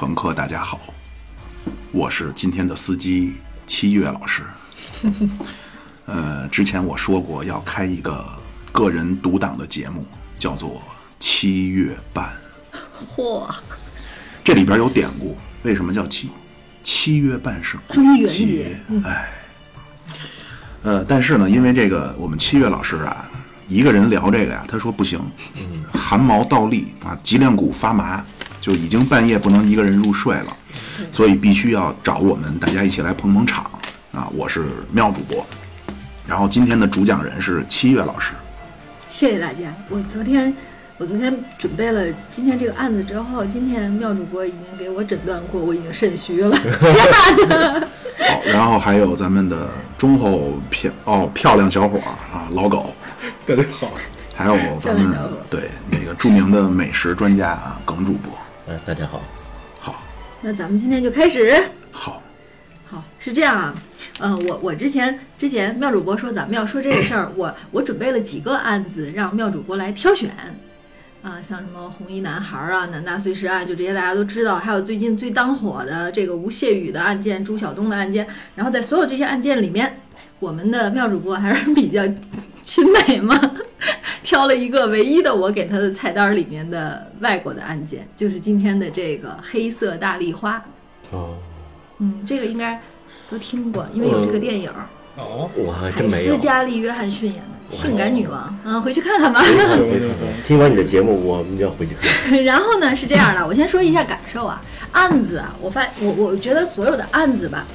乘客大家好，我是今天的司机七月老师。呃，之前我说过要开一个个人独档的节目，叫做七月半。嚯，这里边有典故，为什么叫七？七月半是中元节哎。呃，但是呢，因为这个我们七月老师啊，一个人聊这个呀，他说不行，汗毛倒立啊，脊梁骨发麻，就已经半夜不能一个人入睡了，所以必须要找我们大家一起来捧捧场啊。我是妙主播，然后今天的主讲人是七月老师。谢谢大家。我昨天我昨天准备了今天这个案子之后，今天妙主播已经给我诊断过，我已经肾虚了，吓的。好，然后还有咱们的忠厚漂哦漂亮小伙儿啊，老狗，大家好，还有咱们对那个著名的美食专家啊，耿主播。呃，大家好，好，那咱们今天就开始。好，好，是这样啊，呃，我我之前之前妙主播说咱们要说这个事儿，我我准备了几个案子让妙主播来挑选，啊，像什么红衣男孩儿啊、南大碎尸案，就这些大家都知道，还有最近最当火的这个吴谢宇的案件、朱晓东的案件，然后在所有这些案件里面，我们的妙主播还是比较勤美吗，挑了一个唯一的我给他的菜单里面的外国的案件，就是今天的这个黑色大丽花。哦，嗯，这个应该都听过，因为有这个电影，哦，我还真没有斯。嘉丽·约翰逊演的《性感女王》，嗯，回去看看吧。听完你的节目，我们就要回去看。然后呢是这样的，我先说一下感受啊，案子啊，我发我我觉得所有的案子吧，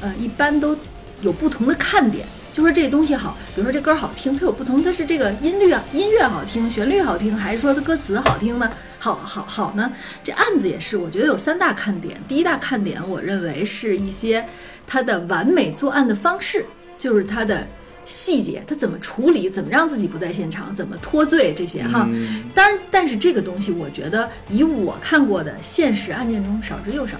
呃，一般都有不同的看点。就说这东西好，比如说这歌好听，它有不同，它是这个音律啊，音乐好听，旋律好听，还是说它歌词好听呢？好好好呢？这案子也是，我觉得有三大看点。第一大看点，我认为是一些它的完美作案的方式，就是它的细节，它怎么处理，怎么让自己不在现场，怎么脱罪这些哈。当然，但是这个东西，我觉得以我看过的现实案件中少之又少。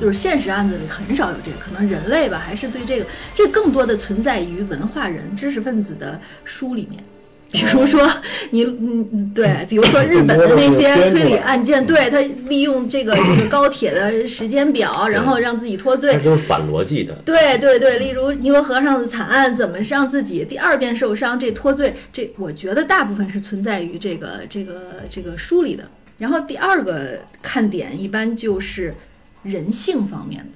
就是现实案子里很少有这个，可能人类吧，还是对这个，这更多的存在于文化人、知识分子的书里面。比如说你，嗯，对，比如说日本的那些推理案件，对他利用这个这个高铁的时间表，然后让自己脱罪这，都是反逻辑的。对对对，例如尼罗河上的惨案，怎么让自己第二遍受伤，这脱罪，这我觉得大部分是存在于这个这个这个书里的。然后第二个看点一般就是人性方面的。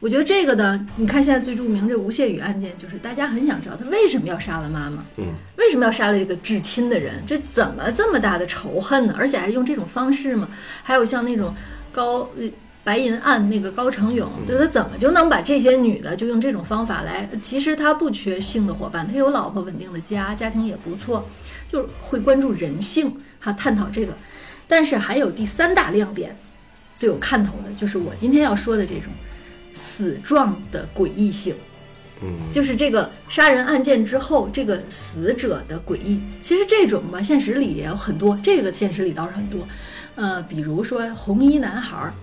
我觉得这个呢，你看现在最著名这吴谢宇案件，就是大家很想知道他为什么要杀了妈妈，嗯，为什么要杀了这个至亲的人？这怎么这么大的仇恨呢？而且还是用这种方式嘛？还有像那种高呃白银案那个高成勇，对他怎么就能把这些女的就用这种方法来？其实他不缺性的伙伴，他有老婆稳定的家，家庭也不错，就是会关注人性，哈，探讨这个。但是还有第三大亮点，最有看头的就是我今天要说的这种死状的诡异性。嗯，就是这个杀人案件之后，这个死者的诡异，其实这种吧，现实里也有很多，这个现实里倒是很多，呃，比如说红衣男孩儿，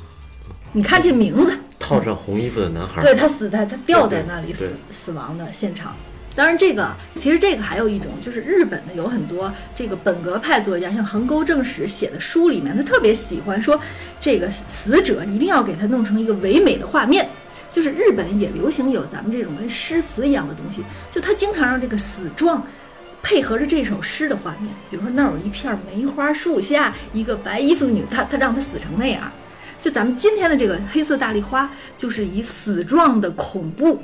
你看这名字，套上红衣服的男孩儿，对他死在他吊在那里死死亡的现场。当然，这个其实这个还有一种，就是日本的有很多这个本格派作家，像横沟正史写的书里面，他特别喜欢说，这个死者一定要给他弄成一个唯美的画面。就是日本也流行有咱们这种跟诗词一样的东西，就他经常让这个死状配合着这首诗的画面，比如说那儿有一片梅花树下，一个白衣服的女，他他让她死成那样。就咱们今天的这个黑色大丽花，就是以死状的恐怖、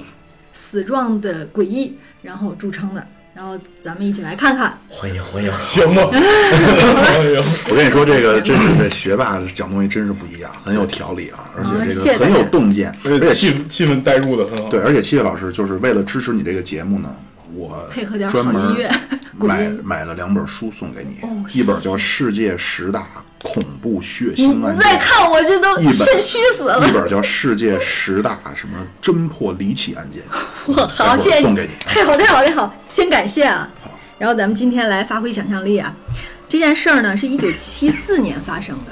死状的诡异，然后著称的。然后咱们一起来看看，欢迎欢迎。行吗？我跟你说，这个 真是这学霸讲东西真是不一样，很有条理啊，而且这个很有洞见，而而且且气气氛带入的很好。对，而且七月老师就是为了支持你这个节目呢，我配合点好专门音乐买 买了两本书送给你，哦一本叫《世界十大恐怖血腥案件你再》，看我这都肾虚死了一。本叫《世界十大什么侦破离奇案件》。我好，谢谢你送给你，太好太好太好，先感谢啊。然后咱们今天来发挥想象力啊，这件事儿呢是一九七四年发生的，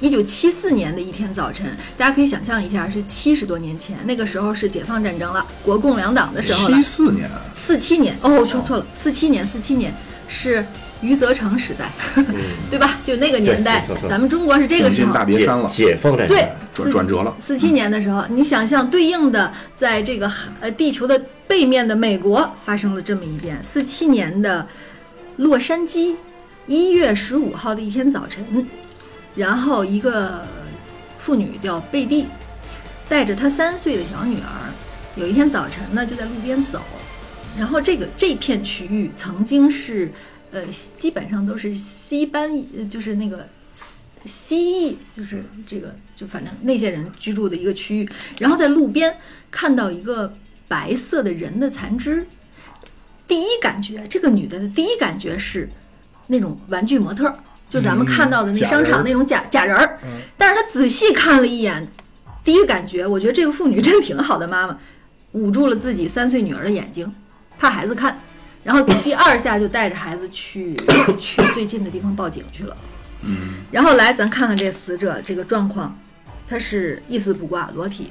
一九七四年的一天早晨，大家可以想象一下，是七十多年前，那个时候是解放战争了，国共两党的时候了七。四年，四七年，哦，我说错了，四七年，四七年是余则成时代，对吧？就那个年代咱们中国是这个时候大。别解山了，解放战争，对，转转折了四七年的时候，你想象对应的，在这个呃地球的背面的美国发生了这么一件：四七年的洛杉矶，一月十五号的一天早晨，然后一个妇女叫贝蒂，带着她三岁的小女儿，有一天早晨呢就在路边走，然后这个这片区域曾经是呃基本上都是西班，呃就是那个西裔，就是这个，就反正那些人居住的一个区域。然后在路边看到一个白色的人的残肢，第一感觉，这个女的的第一感觉是那种玩具模特儿，就咱们看到的那商场那种假假人儿。但是她仔细看了一眼，第一感觉，我觉得这个妇女真挺好的妈妈，捂住了自己三岁女儿的眼睛，怕孩子看。然后第二下就带着孩子去去最近的地方报警去了。嗯然后来，咱看看这死者这个状况，他是一丝不挂，裸体，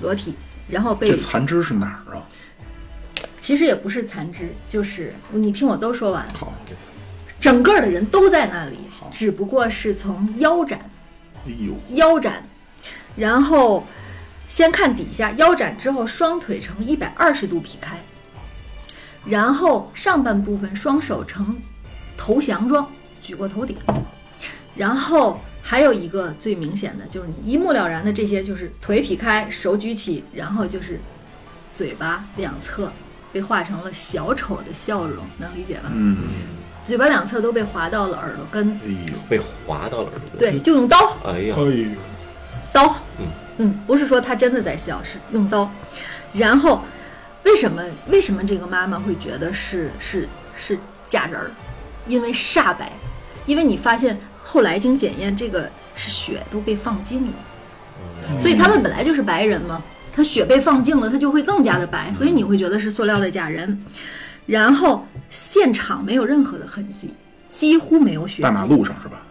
裸体，然后被这残肢是哪儿啊？其实也不是残肢，就是你听我都说完，好，整个的人都在那里，只不过是从腰斩哎呦，腰斩，然后先看底下腰斩之后，双腿呈一百二十度劈开，然后上半部分双手呈投降状举过头顶，然后还有一个最明显的就是你一目了然的这些就是腿劈开，手举起，然后就是嘴巴两侧被画成了小丑的笑容，能理解吧？嗯，嘴巴两侧都被划到了耳朵根，哎呦，被划到了耳朵根。对，就用刀。哎呀哎，呦，刀，嗯嗯，不是说他真的在笑，是用刀。然后，为什么为什么这个妈妈会觉得是是是假人儿？因为煞白，因为你发现后来经检验，这个是血都被放净了，所以他们本来就是白人嘛，他血被放净了，他就会更加的白，所以你会觉得是塑料的假人。然后现场没有任何的痕迹，几乎没有血迹。大马路上是吧？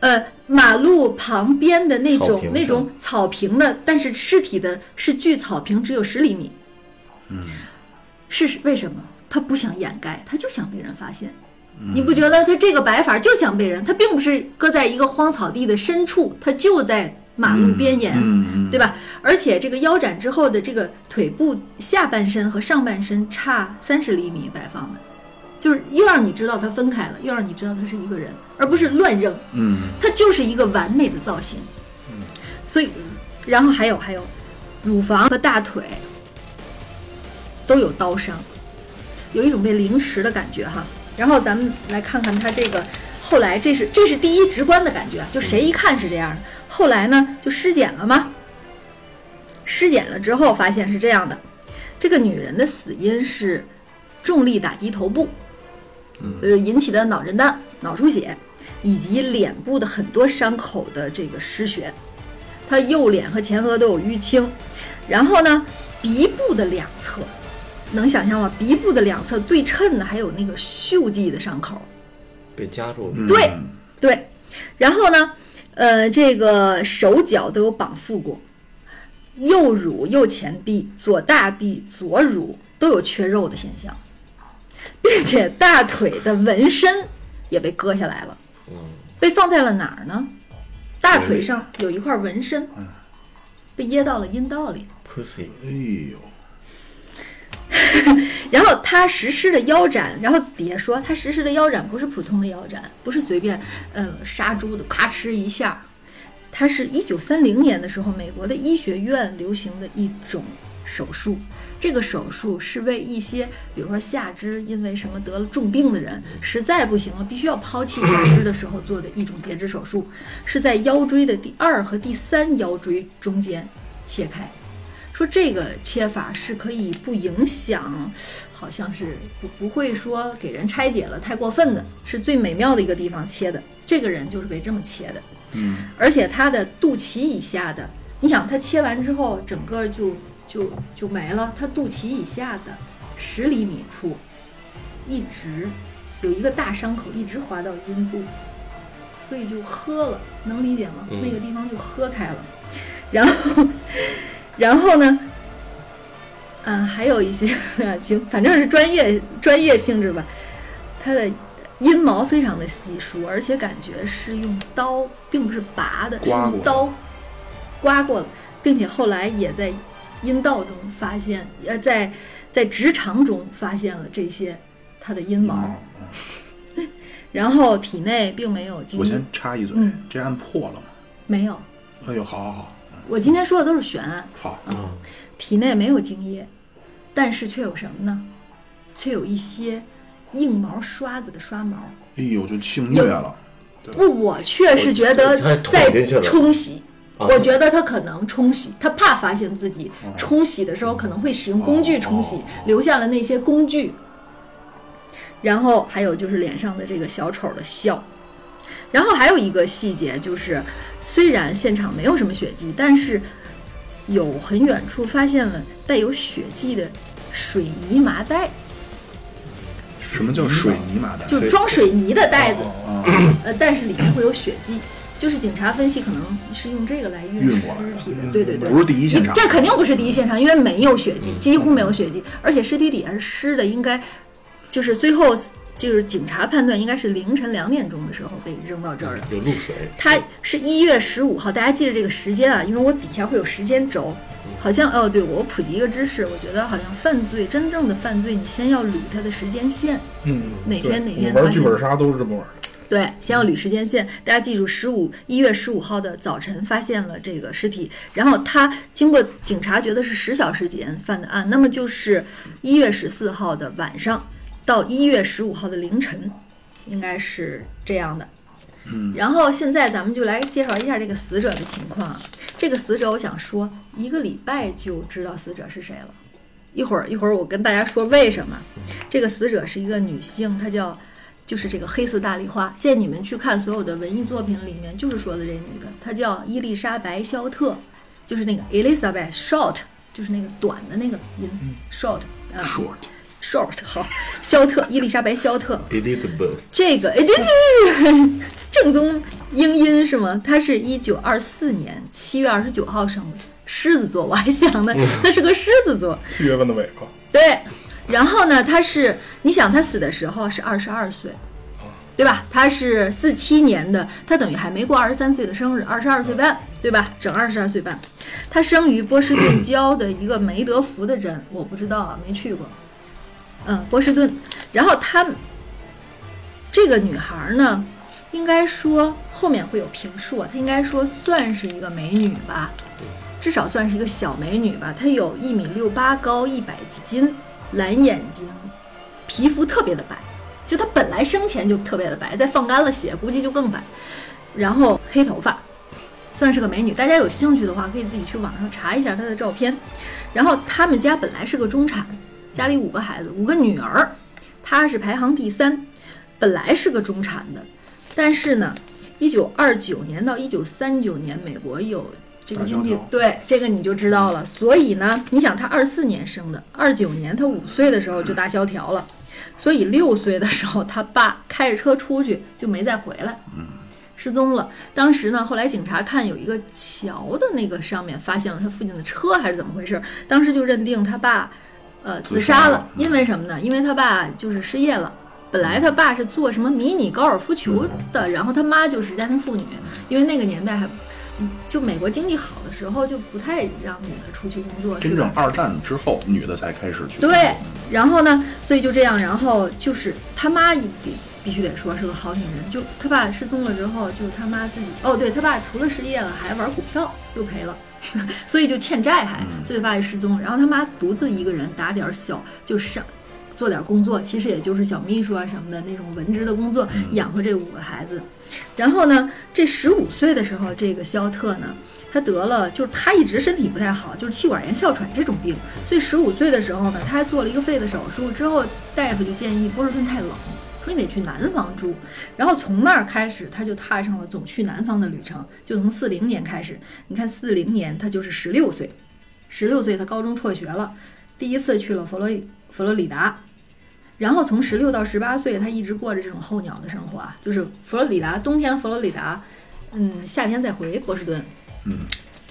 呃，马路旁边的那种那种草坪的，但是尸体的是距草坪只有十厘米。嗯，是为什么？他不想掩盖，他就想被人发现。你不觉得他这个摆法就想被人？他并不是搁在一个荒草地的深处，他就在马路边沿，对吧？而且这个腰斩之后的这个腿部下半身和上半身差三十厘米摆放的，就是又让你知道他分开了，又让你知道他是一个人，而不是乱扔。嗯，它就是一个完美的造型。所以，然后还有还有，乳房和大腿都有刀伤，有一种被凌迟的感觉哈。然后咱们来看看他这个后来，这是这是第一直观的感觉，就谁一看是这样的。后来呢，就尸检了嘛，尸检了之后发现是这样的，这个女人的死因是重力打击头部，呃引起的脑震荡、脑出血，以及脸部的很多伤口的这个失血。她右脸和前额都有淤青，然后呢，鼻部的两侧，能想象吗？鼻部的两侧对称的还有那个锈迹的伤口。被夹住了。嗯对对，然后呢，呃，这个手脚都有绑缚过，右乳、右前臂、左大臂、左乳都有缺肉的现象，并且大腿的纹身也被割下来了，被放在了哪儿呢？大腿上有一块纹身，被掖到了阴道里。Pussy，哎呦，然后他实施的腰斩，然后底下说他实施的腰斩不是普通的腰斩，不是随便呃杀猪的咔哧一下，它是一九三零年的时候美国的医学院流行的一种手术。这个手术是为一些，比如说下肢因为什么得了重病的人，实在不行了，必须要抛弃下肢的时候做的一种截肢手术，是在腰椎的第二和第三腰椎中间切开。说这个切法是可以不影响，好像是不不会说给人拆解了太过分的，是最美妙的一个地方切的。这个人就是被这么切的，嗯，而且他的肚脐以下的，你想他切完之后整个就就就没了，他肚脐以下的十厘米处一直有一个大伤口，一直划到阴部，所以就喝了，能理解吗？嗯那个地方就喝开了，然后。然后呢，嗯，还有一些 行，反正是专业专业性质吧。他的阴毛非常的稀疏，而且感觉是用刀，并不是拔的，是用刀刮过的，并且后来也在阴道中发现，呃，在在直肠中发现了这些它的阴毛，然后体内并没有我先，插一嘴，嗯这案破了吗？没有。哎呦，好好好，我今天说的都是悬案，好，嗯，体内没有精液，但是却有什么呢？却有一些硬毛刷子的刷毛。哎呦，就性虐了，不我确实觉得在冲洗，啊。我觉得他可能冲洗，他怕发现自己冲洗的时候可能会使用工具冲洗哦，留下了那些工具。然后还有就是脸上的这个小丑的笑，然后还有一个细节就是，虽然现场没有什么血迹，但是有很远处发现了带有血迹的水泥麻袋，什么叫水泥麻袋？就是装水泥的袋子。啊，呃，但是里面会有血迹，就是警察分析可能是用这个来运尸体的，对对对，不是第一现场。这肯定不是第一现场，因为没有血迹，几乎没有血迹，而且尸体底下是湿的，应该就是最后就是警察判断应该是凌晨两点钟的时候被扔到这儿的。有露水，它是一月十五号，大家记着这个时间啊，因为我底下会有时间轴。好像哦，对我普及一个知识，我觉得好像犯罪真正的犯罪，你先要捋它的时间线。嗯，哪天哪天玩剧本杀都是这么玩的。对，先要捋时间线。大家记住，十五一月十五号的早晨发现了这个尸体，然后他经过警察觉得是十小时前犯的案，那么就是一月十四号的晚上到一月十五号的凌晨，应该是这样的。嗯，然后现在咱们就来介绍一下这个死者的情况啊。这个死者，我想说，一个礼拜就知道死者是谁了。一会儿一会儿我跟大家说为什么。这个死者是一个女性，她叫就是这个黑色大丽花。现在你们去看所有的文艺作品里面，就是说的这女的，她叫伊丽莎白·肖特，就是那个 Elizabeth Short，就是那个短的那个音 Short 啊、short，Short 好，肖特，伊丽莎白·肖特。Elizabeth，这个哎，对对对对，正宗英音是吗？他是一九二四年七月二十九号生的，狮子座。我还想呢，他是个狮子座。七月份的尾巴，对，然后呢，他是你想他死的时候是二十二岁，对吧？他是四七年的，他等于还没过二十三岁的生日，二十二岁半，对吧？整二十二岁半。他生于波士顿郊的一个梅德福的镇，我不知道啊，没去过。嗯，波士顿。然后他这个女孩呢，应该说后面会有评述，她应该说算是一个美女吧，至少算是一个小美女吧。她有一米六八高，一百斤，蓝眼睛，皮肤特别的白，就她本来生前就特别的白，再放干了血，估计就更白。然后黑头发，算是个美女。大家有兴趣的话，可以自己去网上查一下她的照片。然后他们家本来是个中产，家里五个孩子，五个女儿，她是排行第三，本来是个中产的，但是呢，一九二九年到一九三九年，美国有这个经济对这个你就知道了。所以呢，你想他二四年生的，二九年他五岁的时候就大萧条了，所以六岁的时候他爸开着车出去就没再回来。失踪了。当时呢，后来警察看有一个桥的那个上面发现了他父亲的车，还是怎么回事？当时就认定他爸，呃，自自杀了。因为什么呢？因为他爸就是失业了。本来他爸是做什么迷你高尔夫球的，然后他妈就是家庭妇女，因为那个年代还，就美国经济好的时候就不太让女的出去工作？真正二战之后，女的才开始去。对，然后呢，所以就这样，然后就是他妈也必必须得说是个好女人，就他爸失踪了之后，就他妈自己哦，对他爸除了失业了，还玩股票又赔了，所以就欠债还，所以他爸也失踪，然后他妈独自一个人打点儿小就上。做点工作，其实也就是小秘书啊什么的那种文职的工作，养活这五个孩子。然后呢，这十五岁的时候，这个肖特呢，他得了，就是他一直身体不太好，就是气管炎、哮喘这种病。所以十五岁的时候呢，他还做了一个肺的手术，之后大夫就建议波士顿太冷，说你得去南方住。然后从那儿开始，他就踏上了总去南方的旅程。就从四零年开始，你看四零年他就是十六岁，十六岁他高中辍学了，第一次去了佛罗里佛罗里达。然后从十六到十八岁，他一直过着这种候鸟的生活啊，就是佛罗里达冬天佛罗里达，嗯，夏天再回波士顿，嗯，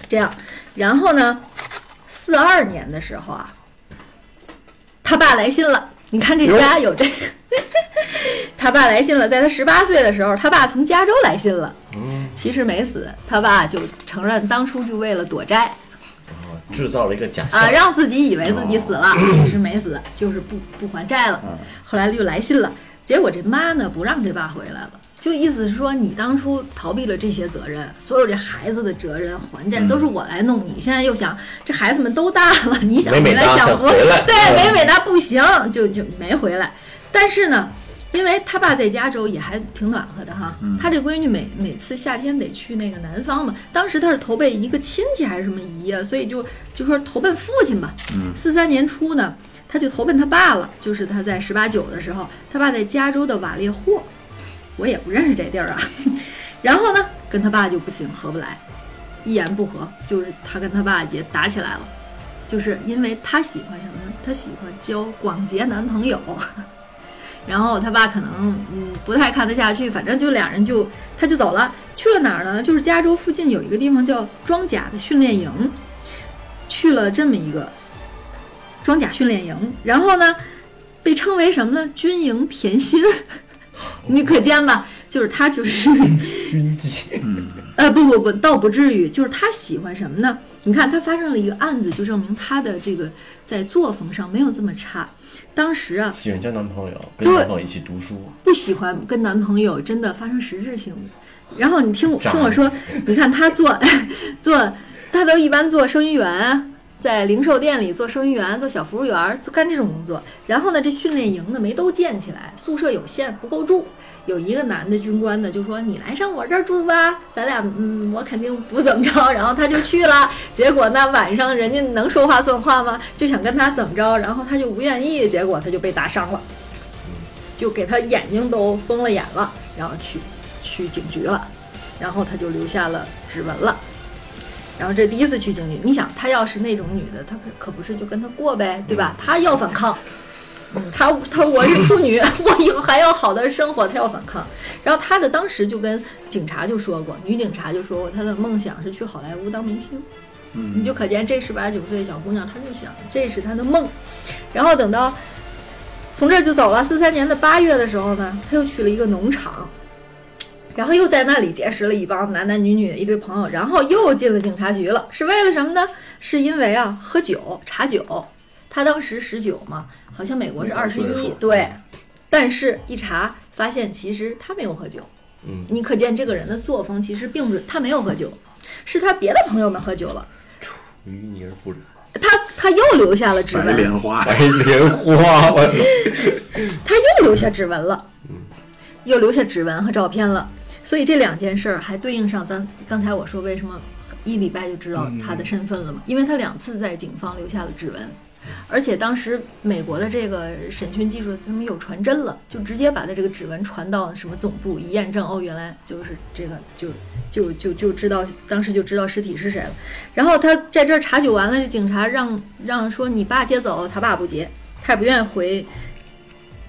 这样。然后呢，四二年的时候啊，他爸来信了，你看这家有这个，他爸来信了，在他十八岁的时候，他爸从加州来信了，嗯，其实没死，他爸就承认当初就为了躲债。制造了一个假象。啊，让自己以为自己死了，其实没死，就是不不还债了。后来就来信了，结果这妈呢不让这爸回来了。就意思是说，你当初逃避了这些责任，所有这孩子的责任还债都是我来弄，你现在又想这孩子们都大了，你想回来美美哒想，回来对，嗯美美哒不行，就就没回来。但是呢，因为他爸在加州也还挺暖和的哈，他这闺女每每次夏天得去那个南方嘛，当时他是投奔一个亲戚还是什么姨啊，所以就就说投奔父亲吧。四三年初呢，他就投奔他爸了，就是他在十八九的时候，他爸在加州的瓦列霍，我也不认识这地儿啊。然后呢，跟他爸就不行，合不来，一言不合，就是他跟他爸也打起来了，就是因为他喜欢什么呢？他喜欢交广结男朋友。然后他爸可能嗯不太看得下去，反正就俩人就他就走了，去了哪儿呢？就是加州附近有一个地方叫装甲的训练营，去了这么一个装甲训练营，然后呢被称为什么呢？军营甜心，你可见吧？就是他就是军纪，呃，不不不，倒不至于，就是他喜欢什么呢？你看，他发生了一个案子，就证明他的这个在作风上没有这么差。当时啊，喜欢交男朋友，跟男朋友一起读书，不喜欢跟男朋友真的发生实质性的。然后你听我听我说，你看他做 做，他都一般做收银员，在零售店里做收银员、做小服务员，就干这种工作。然后呢，这训练营呢没都建起来，宿舍有限，不够住。有一个男的军官呢，就说你来上我这儿住吧，咱俩嗯，我肯定不怎么着。然后他就去了，结果那晚上人家能说话算话吗？就想跟他怎么着，然后他就不愿意，结果他就被打伤了，就给他眼睛都封了眼了，然后去去警局了，然后他就留下了指纹了。然后这第一次去警局，你想她要是那种女的，她可可不是就跟他过呗，对吧？她要反抗，嗯，他他我是处女，我以后还要好的生活，她要反抗。然后她的当时就跟警察就说过，女警察就说过，她的梦想是去好莱坞当明星。你就可见这十八九岁小姑娘，她就想这是她的梦。然后等到从这儿就走了。四三年的八月的时候呢，她又去了一个农场，然后又在那里结识了一帮男男女女一堆朋友，然后又进了警察局了。是为了什么呢？是因为啊，喝酒查酒。他当时十九嘛，好像美国是二十一对。但是，一查发现其实他没有喝酒。嗯，你可见这个人的作风其实并不是他没有喝酒，是他别的朋友们喝酒了，淤泥而不染，他他又留下了指白纹，莲花，白莲花，我 他又留下指纹了，嗯又留下指纹和照片了。所以这两件事儿还对应上咱刚才我说为什么一礼拜就知道他的身份了嘛？因为他两次在警方留下了指纹，而且当时美国的这个审讯技术他们有传真了，就直接把他这个指纹传到什么总部一验证，哦，原来就是这个，就就就就知道当时就知道尸体是谁了。然后他在这儿查酒完了，这警察让让说你爸接走，他爸不接，他也不愿意回，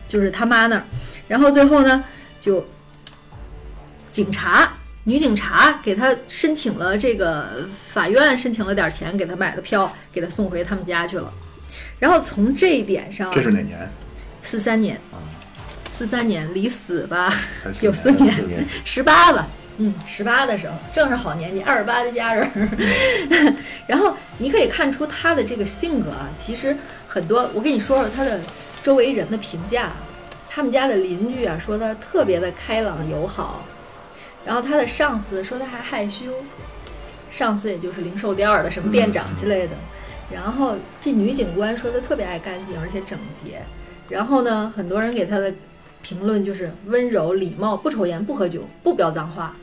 就是他妈那儿。然后最后呢，就警察女警察给他申请了这个法院申请了点钱，给他买的票，给他送回他们家去了。然后从这一点上，这是哪年？四三年。啊，四三年离死吧。有四四年，十八吧，嗯，十八的时候正是好年纪，二十八的家人。然后你可以看出他的这个性格啊，其实很多，我跟你说说他的周围人的评价啊，他们家的邻居啊说他特别的开朗友好，然后他的上司说他还害羞，上司也就是零售店儿的什么店长之类的。然后这女警官说她特别爱干净，而且整洁。然后呢，很多人给她的评论就是温柔、礼貌，不抽烟、不喝酒、不飙脏话。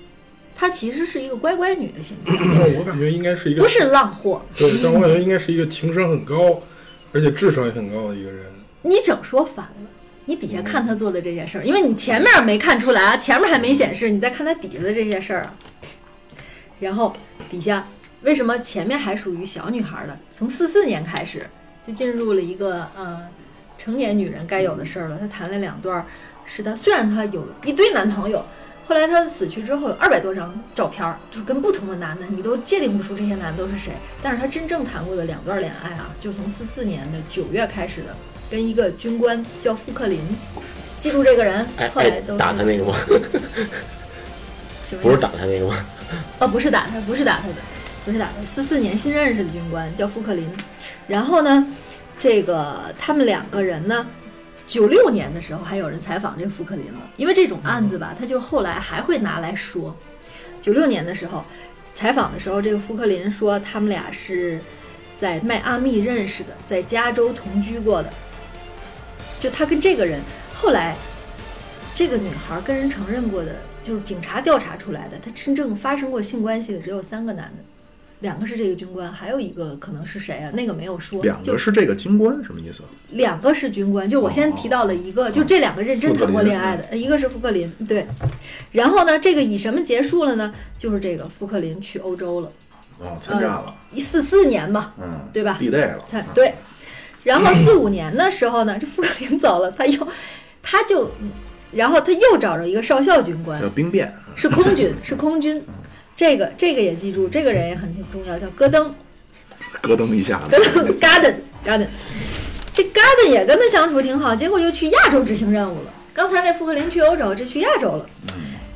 她其实是一个乖乖女的形象，我感觉应该是一个不是浪货。对，但我感觉应该是一个情商很高，而且智商也很高的一个人。你整说反了。你底下看她做的这些事儿，因为你前面没看出来啊，前面还没显示，你再看她底下的这些事儿啊。然后底下为什么前面还属于小女孩的？从四四年开始就进入了一个呃成年女人该有的事儿了。她谈了两段，是她虽然她有一堆男朋友，后来她死去之后有二百多张照片儿，就是跟不同的男的，你都界定不出这些男的都是谁。但是她真正谈过的两段恋爱啊，就从四四年的九月开始的，跟一个军官叫富克林，记住这个人哎，哎后来都，打他那个吗？不是打他那个吗？哦，不是打他，不是打他的，不是打他。四四年新认识的军官叫富克林，然后呢，这个他们两个人呢，九六年的时候还有人采访这个富克林了，因为这种案子吧，他就后来还会拿来说。九六年的时候采访的时候，这个富克林说他们俩是在迈阿密认识的，在加州同居过的。就他跟这个人后来，这个女孩跟人承认过的，就是警察调查出来的，她真正发生过性关系的只有三个男的，两个是这个军官，还有一个可能是谁啊？那个没有说。两就个是这个军官，什么意思？两个是军官，就我先提到了一个，就这两个认真谈过恋爱的，呃一个是富克林，对。然后呢，这个以什么结束了呢？就是这个富克林去欧洲了，哦，参战了，一四四年嘛，嗯，对吧地带了，对。然后四五年的时候呢，这富克林走了，他又，他就，然后他又找着一个少校军官叫，兵变，是空军，是空军。这个这个也记住，这个人也很重要，叫戈登。戈登一下子，戈登 Garden Garden，这 Garden 也跟他相处挺好，结果又去亚洲执行任务了。刚才那富克林去欧洲，这去亚洲了。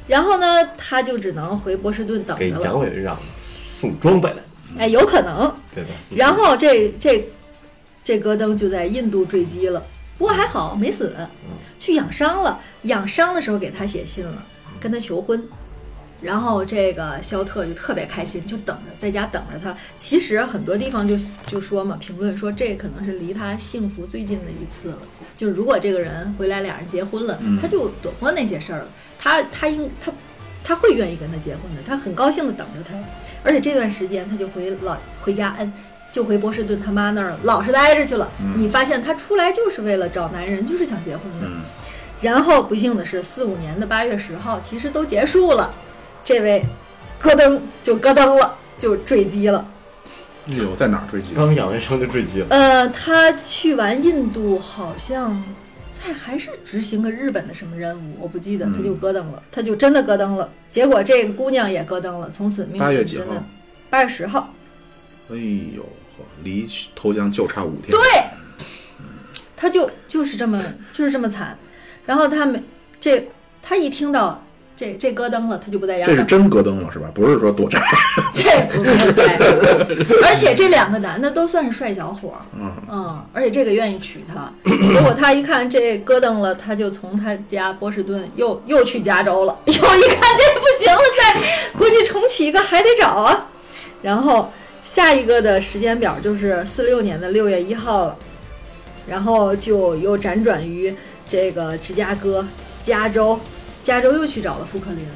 然后呢，他就只能回波士顿等了。蒋委员长送装备了，哎，有可能。对吧？然后这这这戈登就在印度坠机了，不过还好没死，去养伤了。养伤的时候给他写信了，跟他求婚。然后这个肖特就特别开心，就等着在家等着他。其实很多地方就就说嘛，评论说这可能是离他幸福最近的一次了。就是如果这个人回来俩人结婚了，他就躲过那些事儿了。他他应他他会愿意跟他结婚的，他很高兴的等着他。而且这段时间他就回老回家，嗯，就回波士顿他妈那儿了，老实待着去了。你发现他出来就是为了找男人，就是想结婚的。嗯，然后不幸的是，四五年的八月十号，其实都结束了，这位咯噔就咯噔了，就坠机了。哎呦，在哪儿坠机？刚养完伤就坠机了，呃，他去完印度，好像在还是执行个日本的什么任务，我不记得，他就咯噔了，他就真的咯噔了。结果这个姑娘也咯噔了，从此命八月几号运真的八月十号。哎呦，呵离投降就差五天。对，他就就是这么就是这么惨。然后他没这他一听到这这咯噔了，他就不在家了。这是真咯噔了是吧？不是说躲债。这不是对，而且这两个男的都算是帅小伙儿，嗯，嗯，而且这个愿意娶她。结果他一看这咯噔了，他就从他家波士顿又又去加州了。又一看这不行了，再估计重启一个还得找啊。然后下一个的时间表就是四六年的六月一号了，然后就又辗转于这个芝加哥、加州，加州又去找了富克林，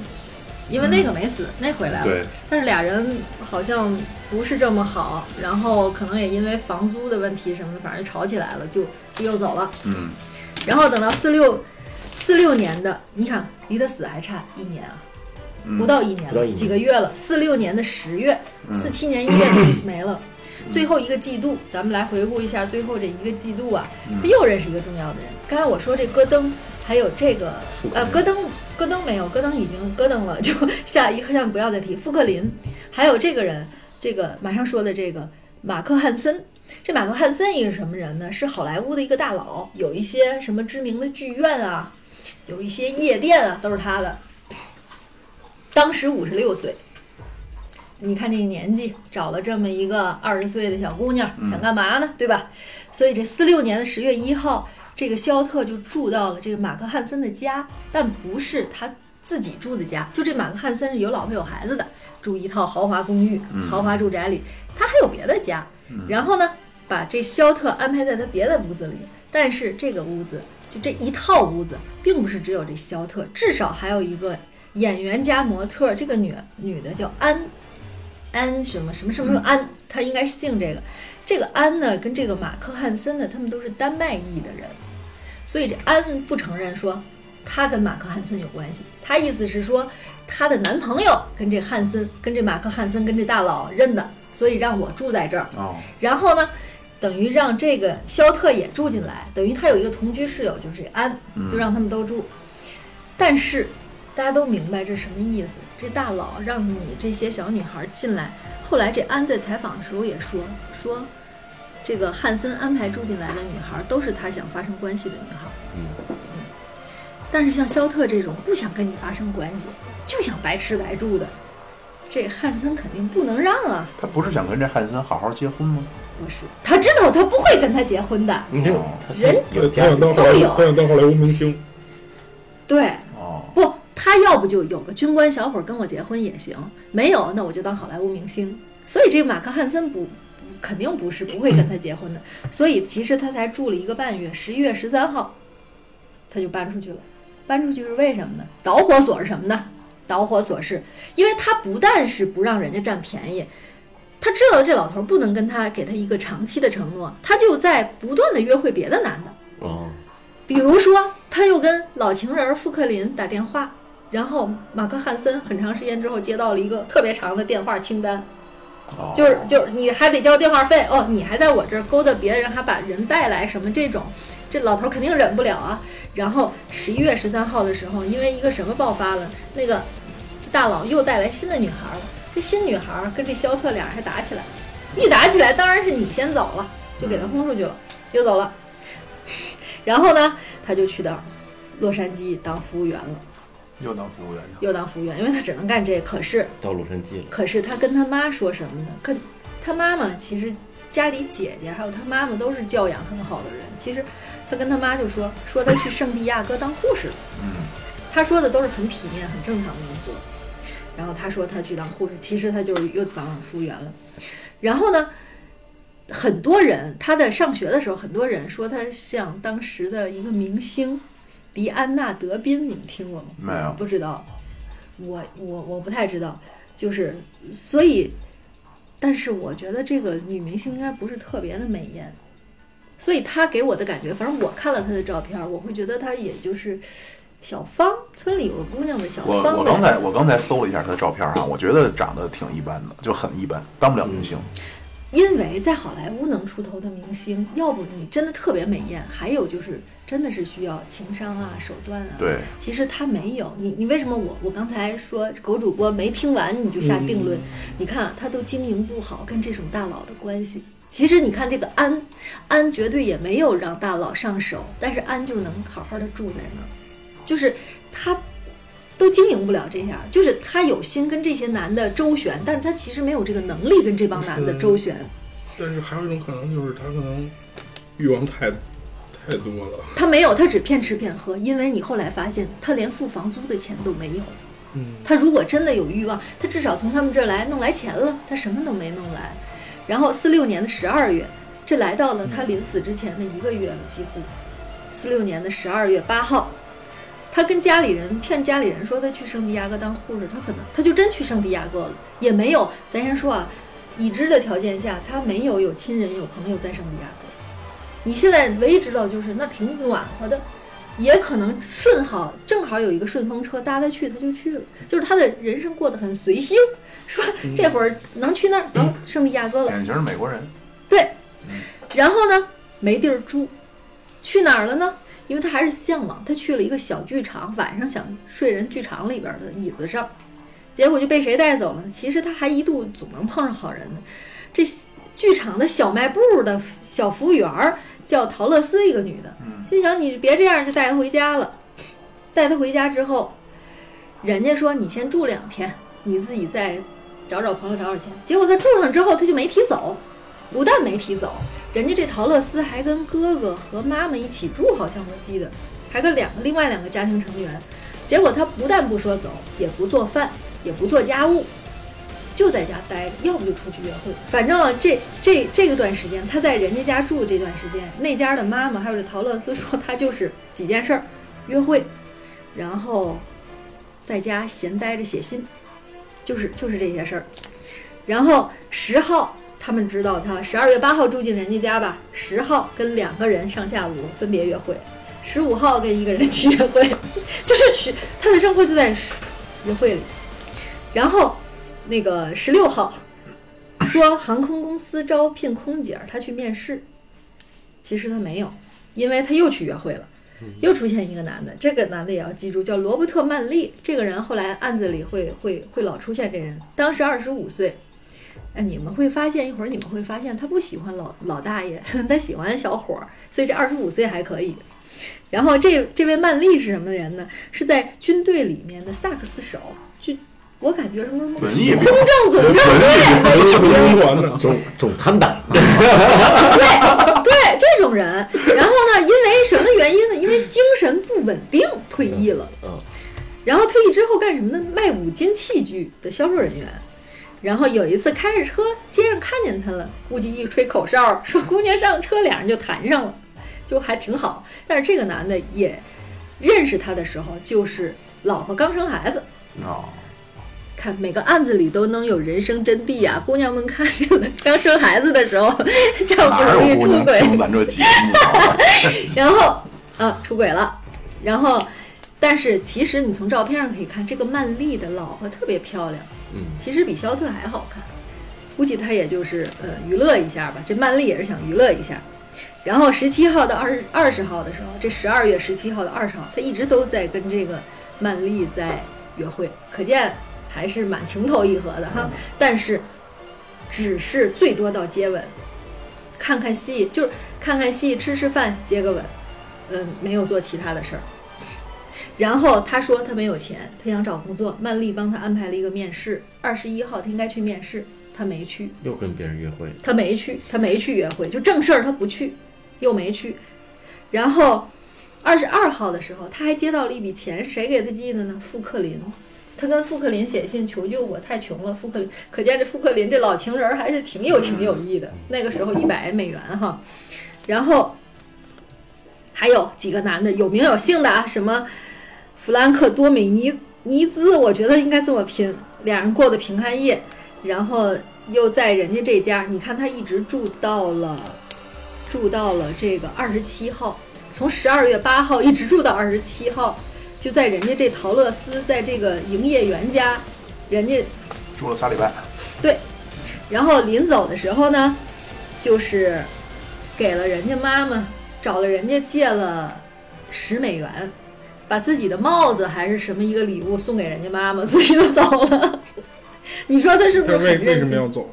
因为那个没死，那回来了。对，但是俩人好像不是这么好，然后可能也因为房租的问题什么的，反正吵起来了，就就又走了。嗯，然后等到四六四六年的，你看离他死还差一年啊，嗯不到一年了，几个月了。四六年的十月，嗯四七年一月没了。最后一个季度，咱们来回顾一下最后这一个季度啊，嗯他又认识一个重要的人。刚才我说这戈登，还有这个呃戈登，戈登没有，戈登已经戈登了，就下一下面不要再提富克林，还有这个人，这个马上说的这个马克汉森。这马克汉森一个什么人呢？是好莱坞的一个大佬，有一些什么知名的剧院啊，有一些夜店啊，都是他的。当时五十六岁，你看这个年纪，找了这么一个二十岁的小姑娘，想干嘛呢？对吧？所以这四六年的十月一号，这个肖特就住到了这个马克汉森的家，但不是他自己住的家，就这马克汉森是有老婆有孩子的，住一套豪华公寓、豪华住宅里，他还有别的家。然后呢，把这肖特安排在他别的屋子里，但是这个屋子就这一套屋子，并不是只有这肖特，至少还有一个演员加模特儿，这个女女的叫安安什么什么什么安，她应该是姓这个。这个安呢，跟这个马克汉森呢，他们都是丹麦裔的人，所以这安不承认说他跟马克汉森有关系，他意思是说她的男朋友跟这汉森、跟这马克汉森、跟这大佬认的，所以让我住在这儿。哦，然后呢，等于让这个肖特也住进来，等于他有一个同居室友，就是这安，就让他们都住。但是大家都明白这什么意思？这大佬让你这些小女孩进来。后来这安在采访的时候也说说，这个汉森安排住进来的女孩都是他想发生关系的女孩。嗯嗯但是像肖特这种不想跟你发生关系，就想白吃白住的，这汉森肯定不能让啊！他不是想跟这汉森好好结婚吗？不是，他知道他不会跟他结婚的。没有哦人有他想当好莱都有坞，他想当好莱坞明星。对，他要不就有个军官小伙跟我结婚也行，没有那我就当好莱坞明星。所以这个马克汉森不不肯定不是不会跟他结婚的，所以其实他才住了一个半月，十一月十三号他就搬出去了。搬出去是为什么呢？导火索是什么呢？导火索是因为他不但是不让人家占便宜，他知道这老头不能跟他给他一个长期的承诺，他就在不断的约会别的男的。哦，比如说，他又跟老情人富克林打电话，然后马克汉森很长时间之后接到了一个特别长的电话清单，哦。就是就是你还得交电话费哦，你还在我这儿勾搭别的人，还把人带来什么这种，这老头肯定忍不了啊。然后十一月十三号的时候，因为一个什么爆发了，那个大佬又带来新的女孩了，这新女孩跟这肖特俩人还打起来，一打起来当然是你先走了，就给他轰出去了，又走了。然后呢，他就去到洛杉矶当服务员了，又当服务员去了。又当服务员，因为他只能干这。可是，到洛杉矶了。可是他跟他妈说什么呢？可他妈妈其实家里姐姐还有他妈妈都是教养很好的人。其实他跟他妈就说说他去圣地亚哥当护士了。嗯，他说的都是很体面、很正常的工作。然后他说他去当护士，其实他就是又当服务员了。然后呢，很多人他在上学的时候，很多人说他像当时的一个明星迪安娜·德宾，你们听过吗？没有不知道。我我我不太知道，就是所以，但是我觉得这个女明星应该不是特别的美艳，所以她给我的感觉，反正我看了她的照片，我会觉得她也就是小芳，村里有个姑娘的小芳的我刚才我刚才搜了一下她的照片哈，我觉得长得挺一般的，就很一般，当不了明星。因为在好莱坞能出头的明星，要不你真的特别美艳，还有就是真的是需要情商啊、手段啊。对，其实他没有。你你为什么我我刚才说狗主播没听完你就下定论？你看啊他都经营不好跟这种大佬的关系。其实你看这个安，安绝对也没有让大佬上手，但是安就能好好的住在那儿，就是他都经营不了这样，就是他有心跟这些男的周旋，但是他其实没有这个能力跟这帮男的周旋。但是还有一种可能就是他可能欲望太太多了。他没有，他只骗吃骗喝，因为你后来发现他连付房租的钱都没有。嗯，他如果真的有欲望，他至少从他们这儿来弄来钱了，他什么都没弄来。然后四六年的十二月，这来到了他临死之前的一个月了，几乎。四六年的十二月八号，他跟家里人骗家里人说他去圣地亚哥当护士，他可能他就真去圣地亚哥了，也没有。咱先说啊，已知的条件下，他没有有亲人有朋友在圣地亚哥。你现在唯一知道就是那儿挺暖和的，也可能顺好，正好有一个顺风车搭他去，他就去了。就是他的人生过得很随性，说这会儿能去那儿，走，圣地亚哥了。典型是美国人。对，然后呢，没地儿住，去哪儿了呢？因为他还是向往，他去了一个小剧场，晚上想睡人剧场里边的椅子上，结果就被谁带走了？其实他还一度总能碰上好人呢。这剧场的小卖部的小服务员儿叫陶乐斯，一个女的，心想你别这样，就带她回家了。带她回家之后，人家说你先住两天，你自己再找找朋友找找钱。结果她住上之后，她就没提走，不但没提走，人家这陶乐斯还跟哥哥和妈妈一起住，好像我记得，还跟两个另外两个家庭成员。结果她不但不说走，也不做饭，也不做家务，就在家待着，要不就出去约会。反正这这这个段时间，他在人家家住这段时间，那家的妈妈还有这陶乐斯说他就是几件事儿：约会，然后在家闲待着写信，就是就是这些事儿。然后十号他们知道他十二月八号住进人家家吧，十号跟两个人上下午分别约会，十五号跟一个人去约会，就是去他的生活就在约会里。然后那个十六号说航空公司招聘空姐儿，他去面试，其实他没有，因为他又去约会了。又出现一个男的，这个男的也要记住，叫罗伯特·曼利。这个人后来案子里会会会老出现这人。当时二十五岁，呃，你们会发现一会儿你们会发现他不喜欢老老大爷，他喜欢小伙儿，所以这二十五岁还可以。然后这这位曼丽是什么人呢？是在军队里面的萨克斯手，就我感觉什么什么空政总政队的一不名公团的，总总参党，对对，这种人，然后呢，因为什么原因呢？因为精神不稳定，退役了。嗯，然后退役之后干什么呢？卖五金器具的销售人员。然后有一次开着车，街上看见他了，估计一吹口哨，说姑娘上车，俩人就谈上了，就还挺好。但是这个男的也认识他的时候，就是老婆刚生孩子。哦，看每个案子里都能有人生真谛啊！姑娘们看这个刚生孩子的时候，丈夫哪容易出轨，听咱这节目啊？然后啊出轨了，然后但是其实你从照片上可以看，这个曼丽的老婆特别漂亮，嗯，其实比肖特还好看，估计他也就是呃娱乐一下吧。这曼丽也是想娱乐一下。然后十七号到二十二十号的时候，这十二月十七号到二十号，他一直都在跟这个曼丽在约会，可见还是蛮情投意合的哈。但是只是最多到接吻，看看戏，就是看看戏、吃吃饭、接个吻，嗯，没有做其他的事儿。然后他说他没有钱，他想找工作。曼丽帮他安排了一个面试，二十一号他应该去面试，他没去，又跟别人约会，他没去，他没去约会，就正事儿他不去，又没去。然后二十二号的时候，他还接到了一笔钱，是谁给他寄的呢？富克林。他跟富克林写信求救，我太穷了。富克林，可见这富克林这老情人儿还是挺有情有义的。那个时候一百美元哈，然后还有几个男的有名有姓的啊，什么弗兰克多美尼尼兹，我觉得应该这么拼。俩人过的平安夜，然后又在人家这家，你看他一直住到了住到了这个二十七号，从十二月八号一直住到二十七号，就在人家这陶乐斯，在这个营业员家，人家住了仨礼拜，对，然后临走的时候呢，就是给了人家妈妈，找了人家借了十美元，把自己的帽子还是什么一个礼物送给人家妈妈，自己就走了。你说他是不是很任性？什么要走？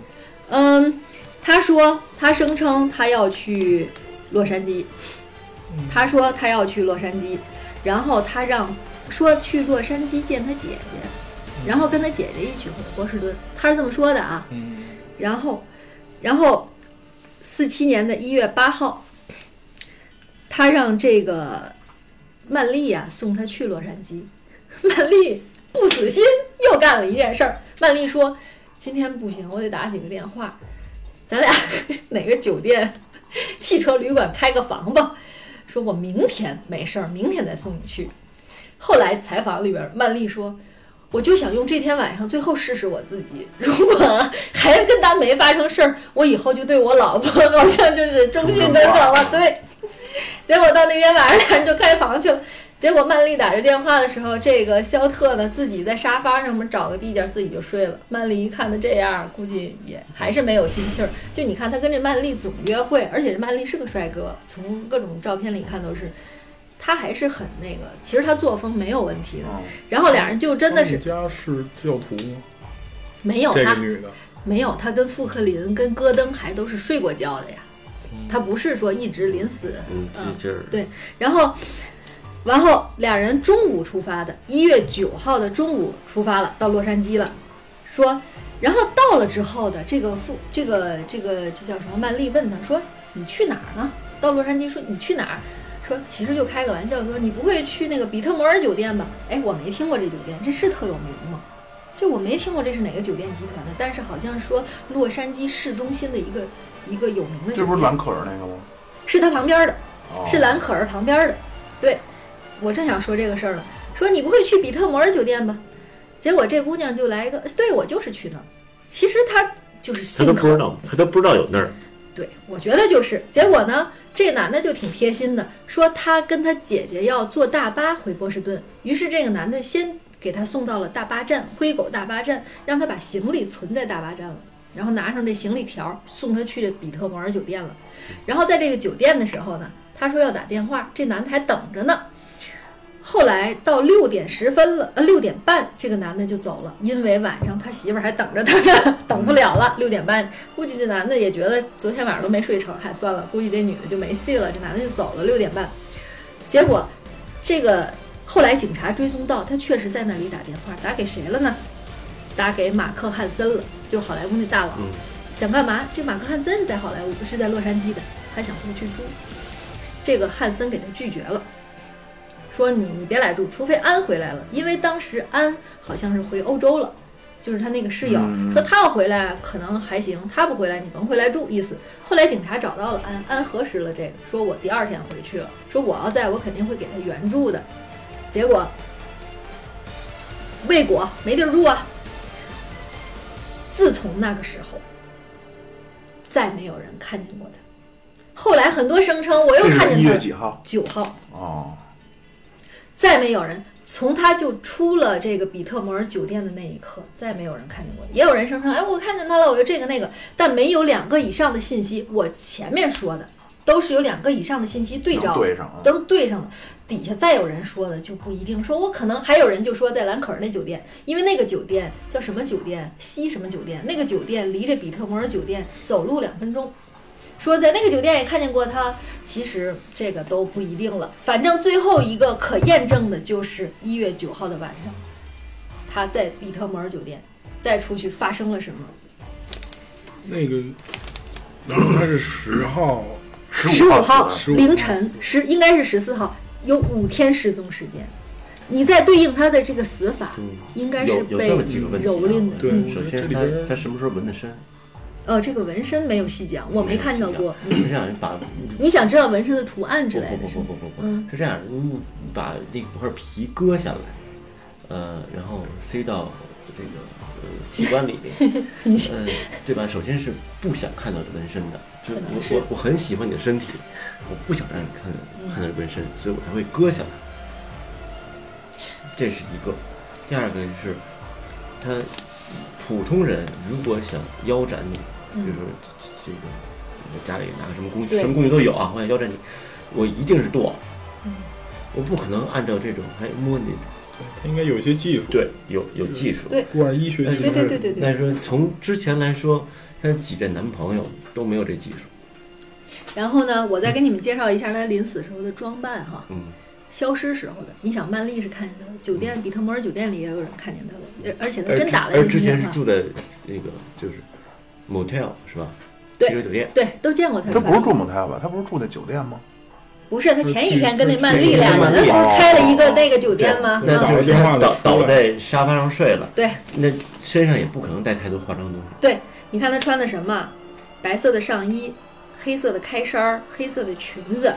嗯，他说他声称他要去洛杉矶，他说他要去洛杉矶，然后他让说去洛杉矶见他姐姐，然后跟他姐姐一起回波士顿，他是这么说的啊。嗯，然后，然后四七年的一月八号，他让这个曼丽呀、送他去洛杉矶。曼丽不死心，又干了一件事儿。曼丽说：“今天不行，我得打几个电话，咱俩 哪个酒店、汽车旅馆开个房吧。说我明天没事儿，明天再送你去。”后来采访里边，曼丽说。我就想用这天晚上最后试试我自己，如果还跟他没发生事儿，我以后就对我老婆好像就是忠心耿耿了。对，结果到那天晚上俩人就开房去了。结果曼丽打着电话的时候，这个肖特呢自己在沙发上面找个地垫儿自己就睡了。曼丽一看他这样，估计也还是没有心气儿。就你看他跟这曼丽总约会，而且这曼丽是个帅哥，从各种照片里看都是，他还是很那个，其实他作风没有问题的。嗯然后俩人就真的是他们家是教徒吗？没有他这个女的，没有，他跟富克林、跟戈登还都是睡过觉的呀。他不是说一直临死，嗯，嗯劲儿，对。然后，然后俩人中午出发的，一月九号的中午出发了，到洛杉矶了。说，然后到了之后的这个副，这个这个这叫什么？曼丽问他说：“你去哪儿呢？”到洛杉矶说：“你去哪儿？”说其实就开个玩笑说：“你不会去那个比特摩尔酒店吧？”哎，我没听过这酒店，这是特有名吗？这我没听过，这是哪个酒店集团的？但是好像说洛杉矶市中心的一个一个有名的酒店，这不是兰可儿那个吗？是他旁边的，哦是兰可儿旁边的。对，我正想说这个事儿呢，说你不会去比特摩尔酒店吧？结果这姑娘就来一个，对我就是去那儿。其实她就是他信口都不知道，他都不知道有那儿，对，我觉得就是。结果呢，这男的就挺贴心的，说他跟他姐姐要坐大巴回波士顿，于是这个男的先给他送到了大巴站，灰狗大巴站，让他把行李存在大巴站了。然后拿上这行李条，送他去这比特摩尔酒店了。然后在这个酒店的时候呢，他说要打电话，这男的还等着呢。后来到六点十分了，呃，六点半，这个男的就走了，因为晚上他媳妇儿还等着他呢，等不了了。六点半，估计这男的也觉得昨天晚上都没睡成，还算了，估计这女的就没戏了，这男的就走了。六点半，结果这个后来警察追踪到，他确实在那里打电话，打给谁了呢？打给马克汉森了，就是好莱坞那大佬。嗯想干嘛？这马克汉森是在好莱坞，是在洛杉矶的，他想过去住。这个汉森给他拒绝了，说你你别来住，除非安回来了，因为当时安好像是回欧洲了，就是他那个室友、嗯说他要回来可能还行，他不回来你甭回来住，意思。后来警察找到了安，安核实了这个，说我第二天回去了，说我要在我肯定会给他援助的，结果未果，没地儿住啊。自从那个时候，再没有人看见过他。后来很多声称我又看见他月几号？九号，哦，再没有人从他就出了这个比特摩尔酒店的那一刻，再没有人看见过。也有人声称，哎，我看见他了，我就这个那个，但没有两个以上的信息。我前面说的都是有两个以上的信息对照都对上的。底下再有人说的就不一定，说我可能还有人就说在兰可儿那酒店，因为那个酒店叫什么酒店，西什么酒店，那个酒店离这比特摩尔酒店走路两分钟。说在那个酒店也看见过他，其实这个都不一定了。反正最后一个可验证的就是一月九号的晚上，他在比特摩尔酒店再出去发生了什么。那个，然后他是十号，十十五五号15凌晨十应该是十四号，有五天失踪时间。你再对应他的这个死法，嗯，应该是被蹂躏的。对首先他他什么时候纹的身？呃，这个纹身没有细讲，我没看到过。嗯是这样，把你想知道纹身的图案之类的不？不不不不不，嗯是这样，你把那块皮割下来，呃，然后塞到这个呃器官里面，呃，对吧？首先是不想看到纹身的，就是我我我很喜欢你的身体，我不想让你看看到纹身，所以我才会割下来。这是一个，第二个就是他普通人如果想腰斩你，比如说这个我家里拿个什么工具，什么工具都有啊，我想腰斩你，我一定是剁，嗯。我不可能按照这种还摸你，他应该有一些技术，，对，有有技术，对。不管医学技术，对对对对对但是说从之前来说，她几任男朋友都没有这技术，然后呢，我再给你们介绍一下他临死时候的装扮哈。嗯，消失时候的，你想曼丽是看见他的，酒店比特摩尔酒店里也有人看见他了，而而且他真打了而之一个电话，前是住在那个就是 motel 是吧？对汽车酒店，对，都见过他。他不是住某台吧？他不是住那酒店吗？不是他前一天跟那曼丽俩人不是开了一个那个酒店吗？那嗯，打了电话就是他倒倒在沙发上睡了，对那身上也不可能带太多化妆东西，对，你看他穿的什么？白色的上衣，黑色的开衫儿，黑色的裙子，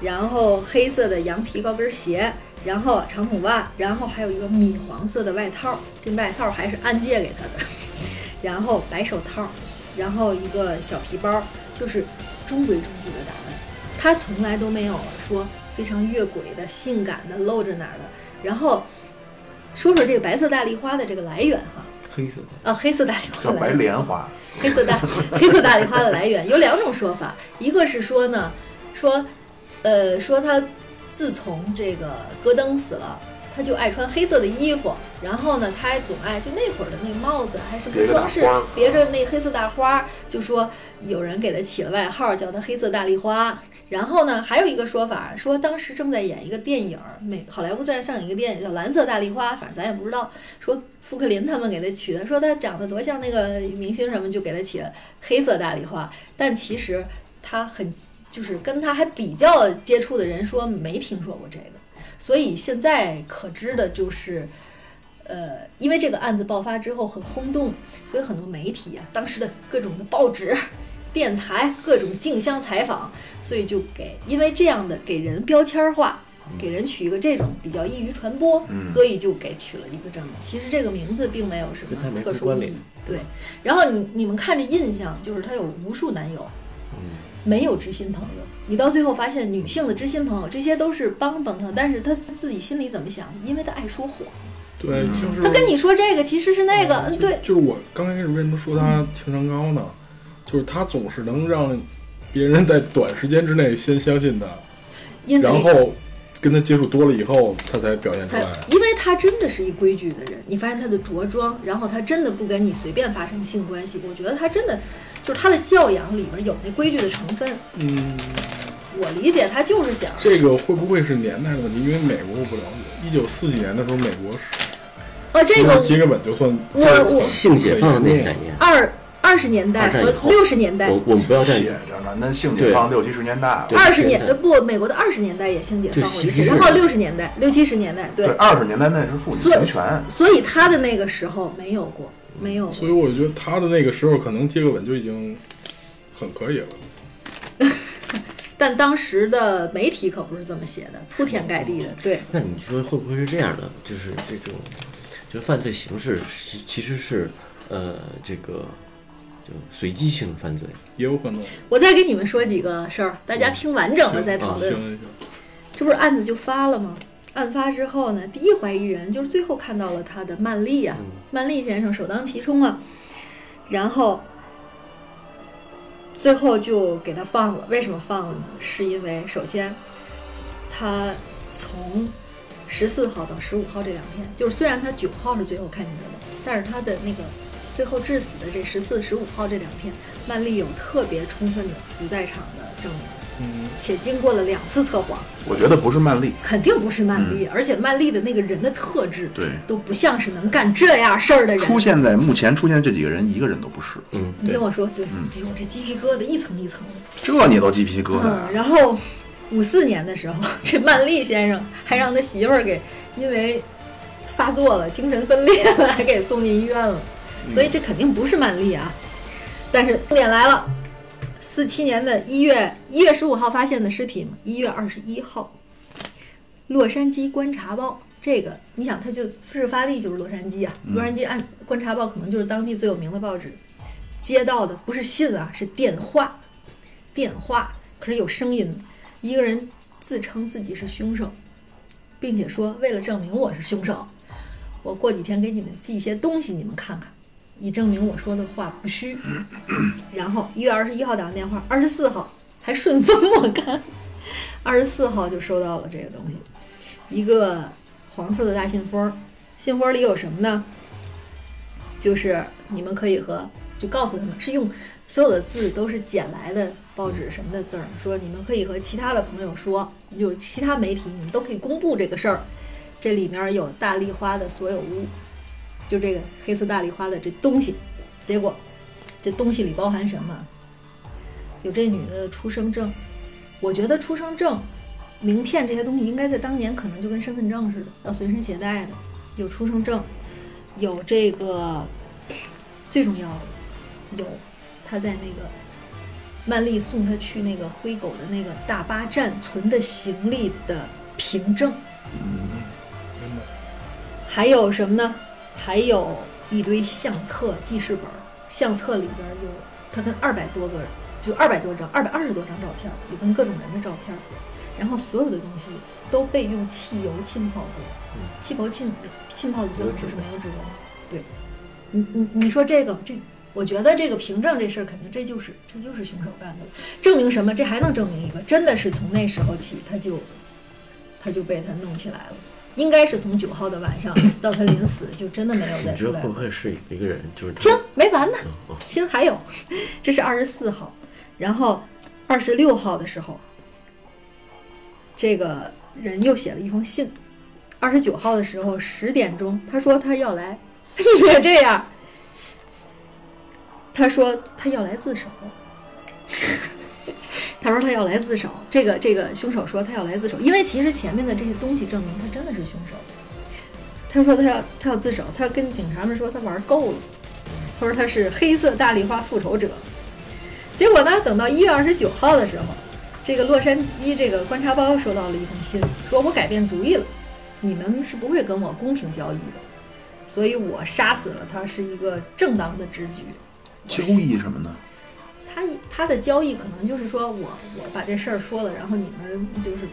然后黑色的羊皮高跟鞋，然后长筒袜，然后还有一个米黄色的外套，这外套还是按借给他的，然后白手套，然后一个小皮包，就是中规中矩的打扮。他从来都没有说非常越轨的、性感的、露着哪儿的。然后说说这个白色大丽花的这个来源哈，黑色的。啊，黑色大丽花叫白。莲花。黑色大黑色大丽花的来源有两种说法，一个是说呢，说，呃，说他自从这个戈登死了，他就爱穿黑色的衣服，然后呢，他还总爱就那会儿的那帽子还是不装饰，别着那黑色大花儿，就说有人给他起了外号叫他黑色大丽花。然后呢，还有一个说法说，当时正在演一个电影儿，美好莱坞正在上映一个电影叫《蓝色大丽花》，反正咱也不知道。说富克林他们给他取的，说他长得多像那个明星什么，就给他起了黑色大丽花。但其实他很就是跟他还比较接触的人说没听说过这个，所以现在可知的就是。呃，因为这个案子爆发之后很轰动，所以很多媒体啊，当时的各种的报纸、电台各种竞相采访，所以就给因为这样的给人标签化，给人取一个这种比较易于传播，嗯所以就给取了一个这么。其实这个名字并没有什么特殊意义，对。然后你你们看这印象，就是他有无数男友，嗯，没有知心朋友。你到最后发现，女性的知心朋友这些都是帮帮他，但是他自己心里怎么想？因为他爱说谎，对，就是他跟你说这个其实是那个，嗯，对，就是我刚开始为什么说他情商高呢？就是他总是能让别人在短时间之内先相信他，然后跟他接触多了以后，他才表现出来。，因为他真的是一规矩的人，你发现他的着装，然后他真的不跟你随便发生性关系，我觉得他真的就是他的教养里边有那规矩的成分。嗯，我理解他就是想，这个会不会是年代的问题？因为美国我不了解，一九四几年的时候，美国是哦，这个是接个吻就算我我性解放那个概念，二二十年代和六十年代我，我们不要站写着呢，那性解放六七十年代了。二十年呃不，美国的二十年代也性解放然后六十年代、六七十年代，对对，，二十年代那是妇女权，所以他的那个时候没有过，没有所以我觉得他的那个时候可能接个吻就已经很可以了。但当时的媒体可不是这么写的，铺天盖地的。对，那你说会不会是这样的？就是这种，就是犯罪形式其其实是呃这个就随机性犯罪，也有可能。我再给你们说几个事儿，大家听完整了再讨论。行行，这不是案子就发了吗？案发之后呢，第一怀疑人就是最后看到了他的曼丽啊，曼丽先生首当其冲啊，然后最后就给他放了。为什么放了呢？是因为首先他从十四号到十五号这两天，就是虽然他九号是最后看见他的，但是他的那个最后致死的这十四、十五号这两天，曼丽有特别充分的不在场的证明，嗯，且经过了两次测谎。我觉得不是曼丽，肯定不是曼丽，而且曼丽的那个人的特质，对都不像是能干这样事儿的人。出现在目前出现的这几个人，一个人都不是。嗯，你听我说，对，哎呦，这鸡皮疙瘩一层一层的。这你都鸡皮疙瘩嗯，然后五四年的时候，这曼丽先生还让他媳妇儿给因为发作了，精神分裂了，还给送进医院了。所以这肯定不是曼丽啊。但是重点来了，四七年的一月一月十五号发现的尸体嘛，一月二十一号，《洛杉矶观察报》这个，你想，它就事发地就是洛杉矶啊，洛杉矶按《观察报》可能就是当地最有名的报纸，接到的不是信啊，是电话，电话，可是有声音，一个人自称自己是凶手，并且说为了证明我是凶手，我过几天给你们寄一些东西，你们看看，以证明我说的话不虚。然后一月二十一号打完电话，二十四号还顺丰，我看，二十四号就收到了这个东西，一个黄色的大信封，信封里有什么呢？就是你们可以和就告诉他们是用所有的字都是捡来的报纸什么的字儿，说你们可以和其他的朋友说，就其他媒体你们都可以公布这个事儿。这里面有大丽花的所有物，就这个黑色大丽花的这东西。结果这东西里包含什么？有这女的出生证，我觉得出生证、名片这些东西应该在当年可能就跟身份证似的，要随身携带的。有出生证，有这个最重要的，有他在那个曼丽送他去那个灰狗的那个大巴站存的行李的凭证。还有什么呢？还有一堆相册、记事本，相册里边有他跟二百多个人，就二百多张、二百二十多张照片，有跟各种人的照片，然后所有的东西都被用汽油浸泡过，气泡浸浸泡的最后就是没有指纹。对，你你你说这个这，我觉得这个凭证这事儿肯定这就是这就是凶手干的，证明什么？这还能证明一个，真的是从那时候起他就他就被他弄起来了。应该是从九号的晚上 到他临死，就真的没有再出来。会不会是有一个人就是他听没完呢，亲还有，这是二十四号，然后二十六号的时候，这个人又写了一封信。二十九号的时候十点钟，他说他要来，你别这样。他说他要来自首，他说他要来自首。这个这个凶手说他要来自首，因为其实前面的这些东西证明他真的是凶手。他说他要他要自首，他跟警察们说他玩够了。他说他是黑色大丽花复仇者。结果呢，等到一月二十九号的时候，这个洛杉矶这个观察报收到了一封信，说我改变主意了，你们是不会跟我公平交易的，所以我杀死了他是一个正当的之举。交易什么呢？他他的交易可能就是说我我把这事儿说了，然后你们就是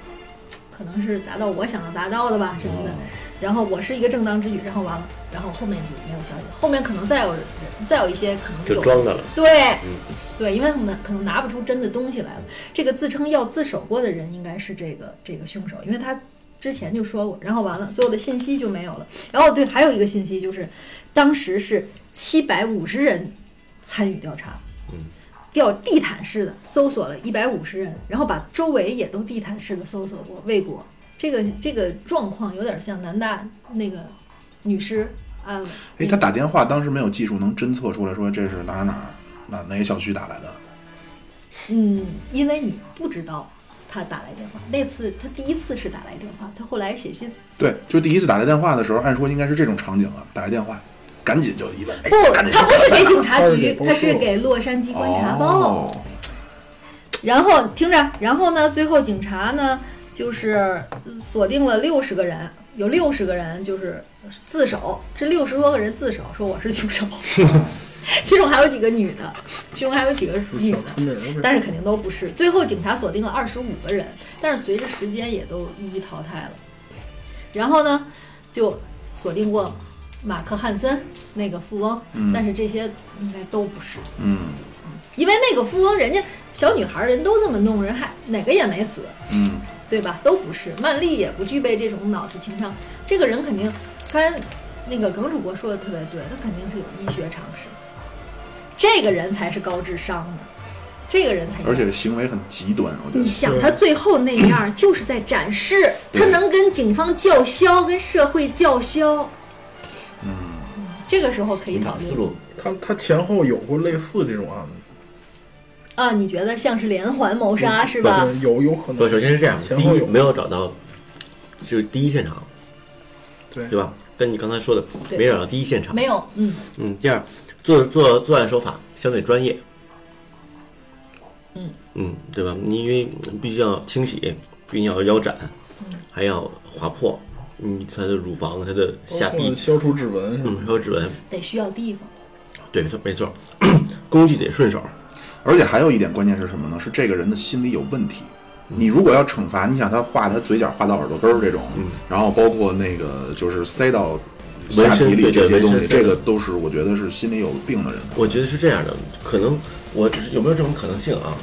可能是达到我想要达到的吧什么的，然后我是一个正当之举，然后完了，然后后面就没有消息，后面可能再有人再有一些可能有就装的了。对嗯，对，因为他们可能拿不出真的东西来了。这个自称要自首过的人应该是这个这个凶手，因为他之前就说过，然后完了，所有的信息就没有了。然后对，还有一个信息就是，当时是七百五十人参与调查，嗯，调地毯式的搜索了一百五十人，然后把周围也都地毯式的搜索过未果。这个这个状况有点像南大那个女尸案了。哎，他打电话当时没有技术能侦测出来说这是哪儿哪儿哪哪个小区打来的。嗯，因为你不知道他打来电话，那次他第一次是打来电话，他后来写信。对，就第一次打来电话的时候，按说应该是这种场景啊，打来电话，赶紧就一问，哎，不，赶紧他不是给警察局他是给洛杉矶观察报。哦，然后听着，然后呢，最后警察呢就是呃锁定了六十个人，有六十个人就是自首，这六十多个人自首说我是凶手，其中还有几个女的，其中还有几个女的。但是肯定都不是。最后警察锁定了二十五个人，但是随着时间也都一一淘汰了。然后呢，就锁定过马克汉森那个富翁，嗯但是这些应该都不是，嗯因为那个富翁人家小女孩人都这么弄，人还哪个也没死，嗯，对吧？都不是。曼丽也不具备这种脑子情商，这个人肯定，刚才那个耿主播说的特别对，他肯定是有医学常识，这个人才是高智商的，这个人才有而且行为很极端，我觉得。你想他最后那样，就是在展示他能跟警方叫嚣，跟社会叫嚣。嗯，这个时候可以讨论。思路？他他前后有过类似这种案子，啊，你觉得像是连环谋杀是吧？有有可能。不，首先是这样，第一前后有。没有找到，就是第一现场，对。对吧？跟你刚才说的没找到第一现场，没有，嗯，嗯，第二，做做作案手法相对专业，嗯。嗯，对吧？你因为必须要清洗，必须要腰斩，嗯。还要划破，嗯，他的乳房、他的下臂，消除指纹嗯，消除指纹，得需要地方。对，没错，没错，工具得顺手，而且还有一点关键是什么呢？是这个人的心理有问题。你如果要惩罚，你想他画他嘴角画到耳朵根儿这种，嗯然后包括那个就是塞到纹身下体里这些东西，这个都是我觉得是心里有病的人。我觉得是这样的，可能我有没有这种可能性啊？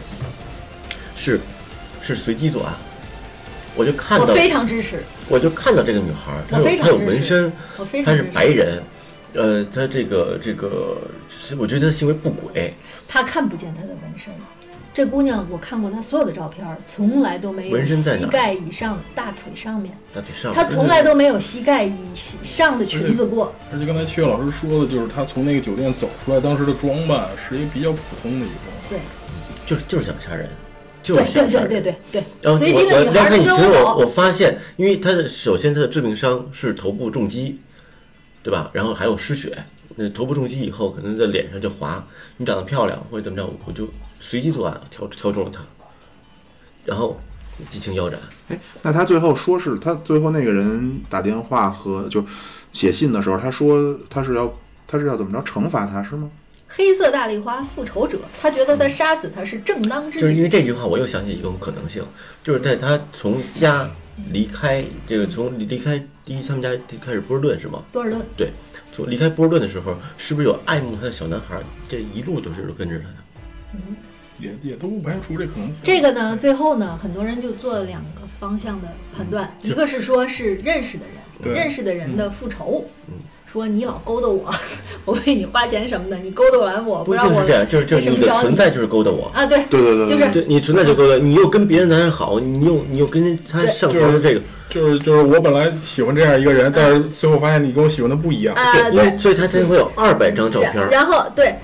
是是随机作案，我就看到，我非常支持，我就看到这个女孩儿，她有她有纹身，她是。白人，呃，她这个这个，是我觉得她行为不轨，她看不见她的纹身。这姑娘，我看过她所有的照片，从来都没有纹身在哪儿膝盖以上，大腿上面，大腿上，她从来都没有膝盖以上的裙子过。而且刚才七月老师说的，就是她从那个酒店走出来，当时的装扮是一个比较普通的一个装。对，就是就是想吓人，就是对对。对对对然后对，随机我我的女孩都要看你群我，跟走我。发现，因为他的首先他的致命伤是头部重击，对吧？然后还有失血，那头部重击以后可能在脸上就划。你长得漂亮或者怎么着，我就随机作案，挑挑中了他，然后激情腰斩。哎，那他最后说是他最后那个人打电话和就写信的时候，他说他是要他是要怎么着惩罚他是吗？黑色大丽花复仇者，他觉得他杀死他是正当之就是因。为这句话，我又想起一种可能性，就是在他从家离开这个从离开第一他们家开始波士顿是吗？波尔顿，对，从离开波士顿的时候，是不是有爱慕他的小男孩？这一路都是跟着他的。嗯也也都不排除这可能性。这个呢，最后呢，很多人就做了两个方向的判断，一个是说是认识的人，对认识的人的复仇，嗯说你老勾搭我，我为你花钱什么的，你勾搭完我，不一让我定是这样，就是就是你的存在就是勾搭我。啊，对，对对对就是对你存在就勾搭，你又跟别的男人好，你又你又跟他对上床的这个，就是就是我本来喜欢这样一个人，但是最后发现你跟我喜欢的不一样。啊，对，所以他才会有二百张照片然。然后对，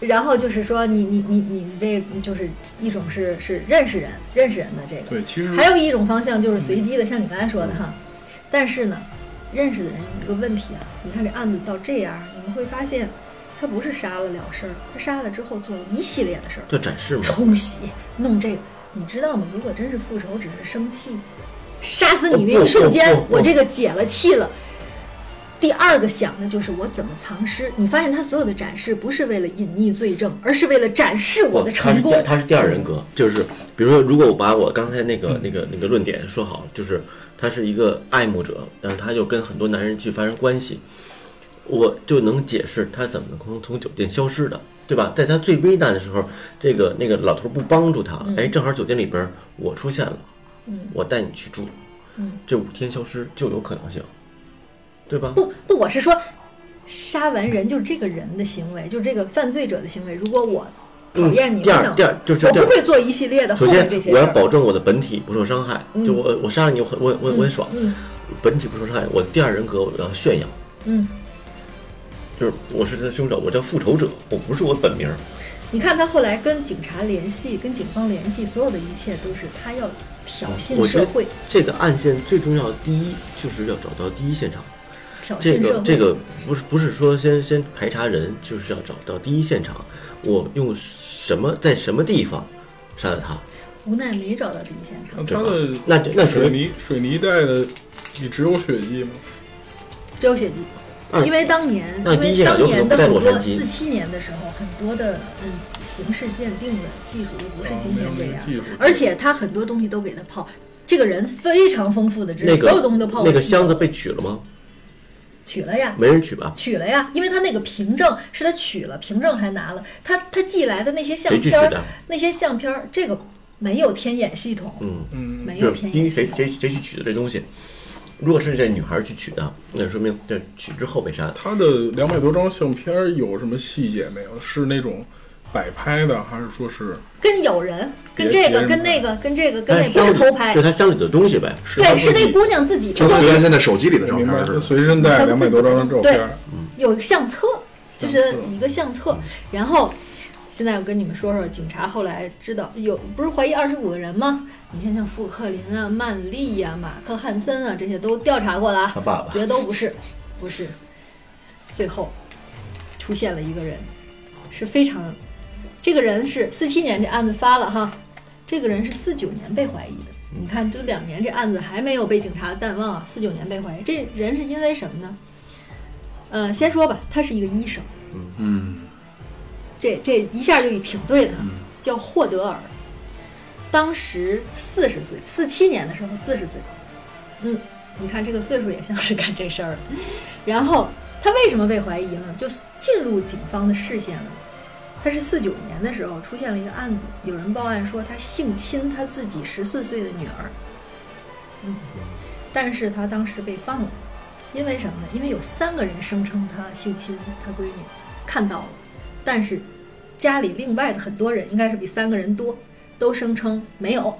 然后就是说你你你你这就是一种是是认识人认识人的这个，对，其实还有一种方向就是随机的，像你刚才说的哈。但是呢，认识的人有一个问题啊，你看这案子到这样，你们会发现，他不是杀了了事儿，他杀了之后做了一系列的事儿，就展示嘛，冲洗弄这个，你知道吗？如果真是复仇，只是生气，杀死你那一瞬间我这个解了气了。第二个想的就是我怎么藏尸。你发现他所有的展示不是为了隐匿罪证，而是为了展示我的成功。他是第二人格，就是比如说，如果我把我刚才那个那个那个论点说好，就是他是一个爱慕者，但是他又跟很多男人去发生关系，我就能解释他怎么能从从酒店消失的，对吧？在他最危难的时候，这个那个老头不帮助他，哎，正好酒店里边我出现了，嗯我带你去住，嗯，这五天消失就有可能性，对吧？不不，我是说，杀完人就是这个人的行为，就是这个犯罪者的行为。如果我讨厌你，嗯第二，第二就是我，不会做一系列的后首先面这些我要。保证我的本体不受伤害，嗯就我我杀了你，我很我我我很爽，嗯本体不受伤害，我第二人格我要炫耀，嗯，就是我是他凶手，我叫复仇者，我不是我本名。你看他后来跟警察联系，跟警方联系，所有的一切都是他要挑衅社会，这个案件最重要的第一就是要找到第一现场。挑这衅社会。个这个不是不是说先先排查人，就是要找到第一现场，我用什么在什么地方杀的他？无奈没找到第一现场，那他的那那水泥水泥带的，你只有血迹吗？只有血迹。嗯因为当年，因为当年的很多四七年的时候，很多的嗯刑事鉴定的技术又不是啊今天这样，而且他很多东西都给他泡。这个人非常丰富的知识，所有东西都泡过那个箱子被取了吗？取了呀，没人取吧？取了呀，因为他那个凭证是他取了，凭证还拿了，他他寄来的那些相片？那些相片，这个没有天眼系统，嗯，嗯，没有天眼系统。谁谁谁去取的这东西？如果是这女孩去取的，那说明这取之后被杀的。他的两百多张相片有什么细节没有？是那种摆拍的，还是说是跟有人，跟这个，跟那个，跟这个，跟那不是偷拍就，他箱里的东西呗。对，是那姑娘自己的就随原先在手机里的照？片。随身带两百多张照片，有相册，就是一个相册。然后现在我跟你们说说，警察后来知道有不是怀疑二十五个人吗？你看像富克林啊、曼丽呀、马克汉森啊这些都调查过了啊，他爸爸觉得都不是，不是。最后出现了一个人，是非常，这个人是四七年这案子发了哈，这个人是四九年被怀疑的。你看，这两年这案子还没有被警察淡忘啊，四九年被怀疑，这人是因为什么呢？呃，先说吧，他是一个医生，嗯，这这一下就一挺对的，叫霍德尔，当时四十岁，四七年的时候四十岁，嗯，你看这个岁数也像是干这事儿的。然后他为什么被怀疑呢？就进入警方的视线了。他是四九年的时候出现了一个案子，有人报案说他性侵他自己十四岁的女儿，嗯，但是他当时被放了，因为什么呢？因为有三个人声称他性侵他闺女，看到了，但是家里另外的很多人应该是比三个人多，都声称没有，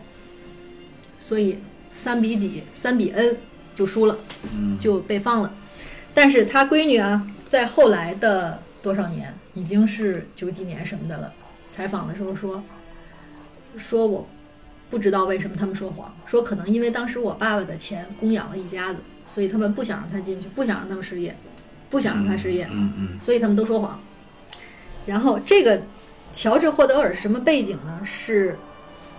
所以三比几，三比 n 就输了，就被放了。但是他闺女啊，在后来的多少年，已经是九几年什么的了。采访的时候说，说我不知道为什么他们说谎，说可能因为当时我爸爸的钱供养了一家子，所以他们不想让他进去，不想让他们失业，不想让他失业，嗯嗯，所以他们都说谎。然后这个乔治·霍德尔是什么背景呢？是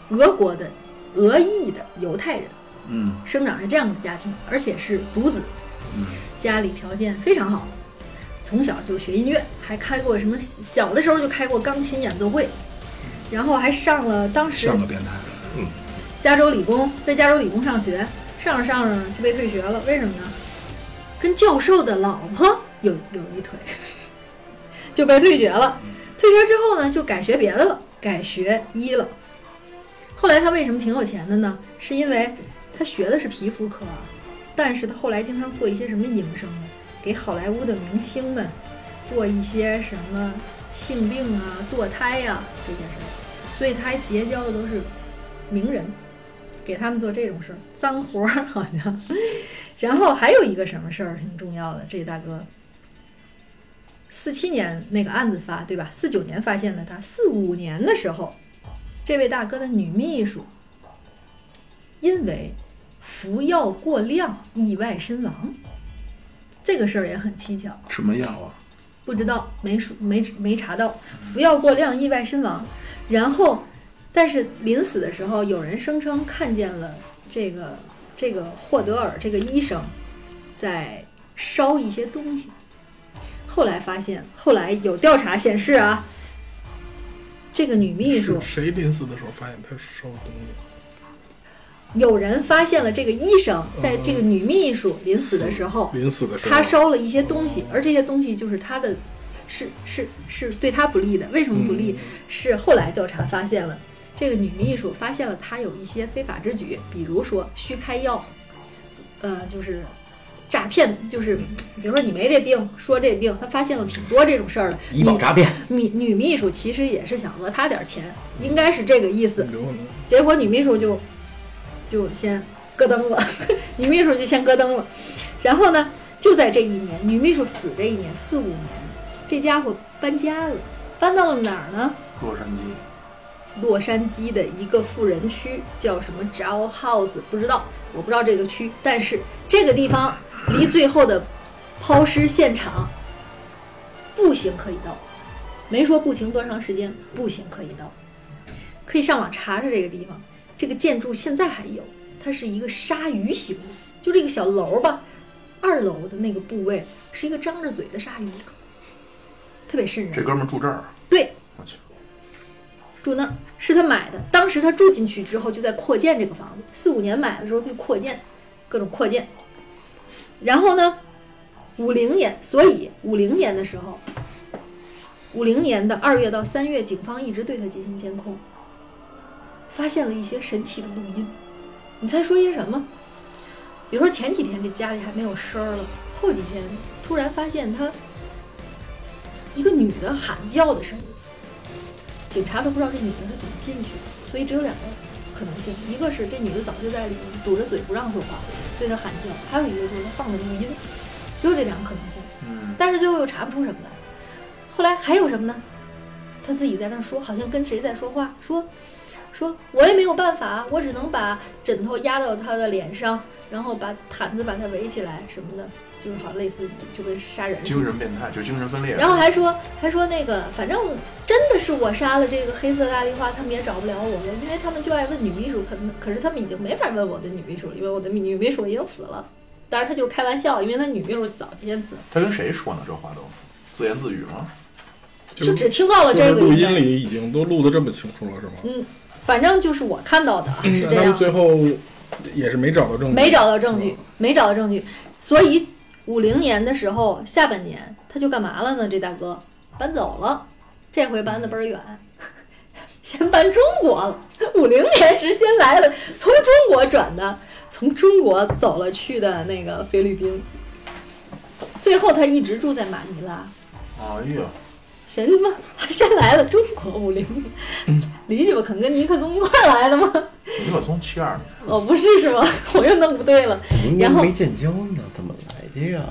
俄国的俄裔的犹太人，嗯，生长在这样的家庭，而且是独子，家里条件非常好，从小就学音乐，还开过什么小的时候就开过钢琴演奏会，然后还上了当时像个变态。加州理工，在加州理工上学，上着上着就被退学了，为什么呢？跟教授的老婆有有一腿，就被退学了。退学之后呢，就改学别的了，改学医了。后来他为什么挺有钱的呢？是因为他学的是皮肤科啊，但是他后来经常做一些什么营生呢？给好莱坞的明星们做一些什么性病啊、堕胎呀、这些事儿，所以他还结交的都是名人。给他们做这种事儿，脏活儿好像。然后还有一个什么事儿挺重要的，这大哥，四七年那个案子发对吧？四九年发现了他，四五年的时候，这位大哥的女秘书因为服药过量意外身亡，这个事儿也很蹊跷。什么药啊？不知道，没数没没查到，服药过量意外身亡。然后，但是临死的时候，有人声称看见了这个这个霍德尔这个医生在烧一些东西。后来发现，后来有调查显示啊，这个女秘书谁临死的时候发现他烧东西？有人发现了这个医生在这个女秘书临死的时候，临死的时候，他烧了一些东西，而这些东西就是他的，是是是对他不利的。为什么不利？是后来调查发现了，这个女秘书发现了他有一些非法之举，比如说虚开药，呃，就是诈骗，就是比如说你没这病，说这病，他发现了挺多这种事儿的。医保诈骗，女女秘书其实也是想讹他点儿钱，应该是这个意思。结果女秘书就就先咯噔了，女秘书就先咯噔了。然后呢，就在这一年，女秘书死这一年，四五年，这家伙搬家了，搬到了哪儿呢？洛杉矶，洛杉矶的一个富人区，叫什么 Jowl House，不知道，我不知道这个区，但是这个地方离最后的抛尸现场步行可以到，没说步行多长时间，步行可以到，可以上网查查这个地方。这个建筑现在还有，它是一个鲨鱼形，就这个小楼吧，二楼的那个部位是一个张着嘴的鲨鱼，特别瘆人。这哥们儿住这儿，对，我去，住那儿是他买的。当时他住进去之后，就在扩建这个房子。四五年买的时候，他就扩建，各种扩建。然后呢，五零年，所以五零年的时候，五零年的二月到三月，警方一直对他进行监控，发现了一些神奇的录音。你猜说些什么？比如说前几天这家里还没有声儿了，后几天突然发现他一个女的喊叫的声音。警察都不知道这女的是怎么进去的，所以只有两个可能性：一个是这女的早就在里面堵着嘴不让说话，所以她喊叫；还有一个就是她放的录音，只有这两个可能性。嗯，但是最后又查不出什么来。后来还有什么呢？他自己在那儿说，好像跟谁在说话，说说我也没有办法，我只能把枕头压到他的脸上，然后把毯子把他围起来什么的，就是好像类似就跟杀人。精神变态，就精神分裂。然后还说还说那个，反正真的是我杀了这个黑色大丽花，他们也找不了我了，因为他们就爱问女秘书，可能可是他们已经没法问我的女秘书了，因为我的女秘书已经死了。当然他就是开玩笑，因为他女秘书早先死了，他跟谁说呢？这话都自言自语吗？就只听到了这个录音里已经都录的这么清楚了，是吗？嗯，反正就是我看到的啊是这样他们，最后也是没找到证据，没找到证据，没找到证据，所以五零年的时候下半年他就干嘛了呢？这大哥搬走了，这回搬的倍儿远，先搬中国了。五零年时先来了，从中国转的，从中国走了去的那个菲律宾，最后他一直住在马尼拉。哎呀，神他妈还先来了中国五零年，理解吧？肯跟尼克松一块儿来的吗？尼克松七二年，哦，不是是吗？我又弄不对了。然后没建交呢，怎么来的呀？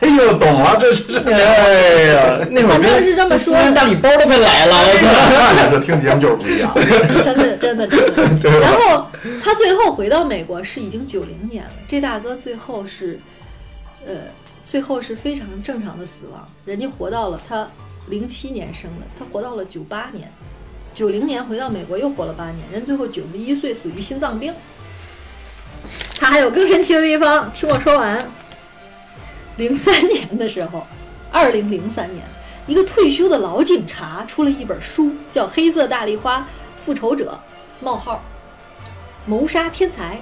哎呦，懂了，这是哎呀，那会儿反正是这么说大礼包都快来了，我看着这听节目就是不一样。真的，真的，真的。然后他最后回到美国是已经九零年了，这大哥最后是，呃，最后是非常正常的死亡，人家活到了他零七年生的，他活到了九八年，九零年回到美国又活了八年，人最后九十一岁死于心脏病。他还有更神奇的地方，听我说完。零三年的时候，二零零三年，一个退休的老警察出了一本书，叫《黑色大丽花复仇者：冒号谋杀天才》。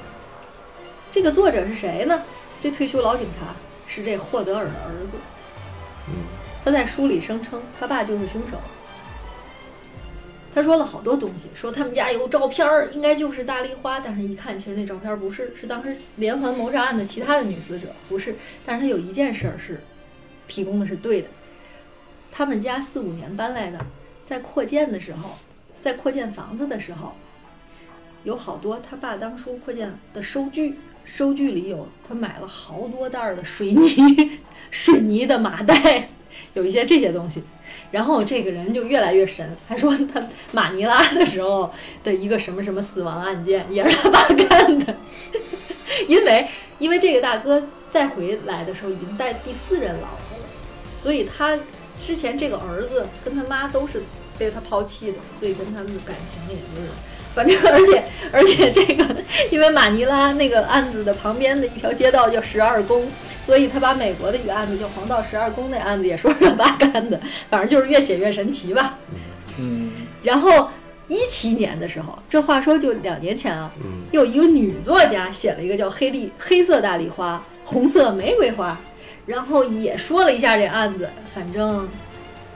这个作者是谁呢？这退休老警察是这霍德尔的儿子。他在书里声称他爸就是凶手。他说了好多东西，说他们家有照片儿，应该就是大丽花，但是一看，其实那照片不是，是当时连环谋杀案的其他的女死者，不是。但是他有一件事儿是提供的是对的，他们家四五年搬来的，在扩建的时候，在扩建房子的时候，有好多他爸当初扩建的收据，收据里有他买了好多袋儿的水泥，水泥的麻袋，有一些这些东西。然后这个人就越来越神，还说他马尼拉的时候的一个什么什么死亡案件也是他爸干的，因为因为这个大哥再回来的时候已经带第四任老婆了，所以他之前这个儿子跟他妈都是被他抛弃的，所以跟他们的感情也就是。反正，而且，而且这个，因为马尼拉那个案子的旁边的一条街道叫十二宫，所以他把美国的一个案子叫黄道十二宫那案子也说是他爸干的，反正就是越写越神奇吧。嗯，然后一七年的时候，这话说就两年前啊，又有一个女作家写了一个叫《黑丽黑色大丽花，红色玫瑰花》，然后也说了一下这案子，反正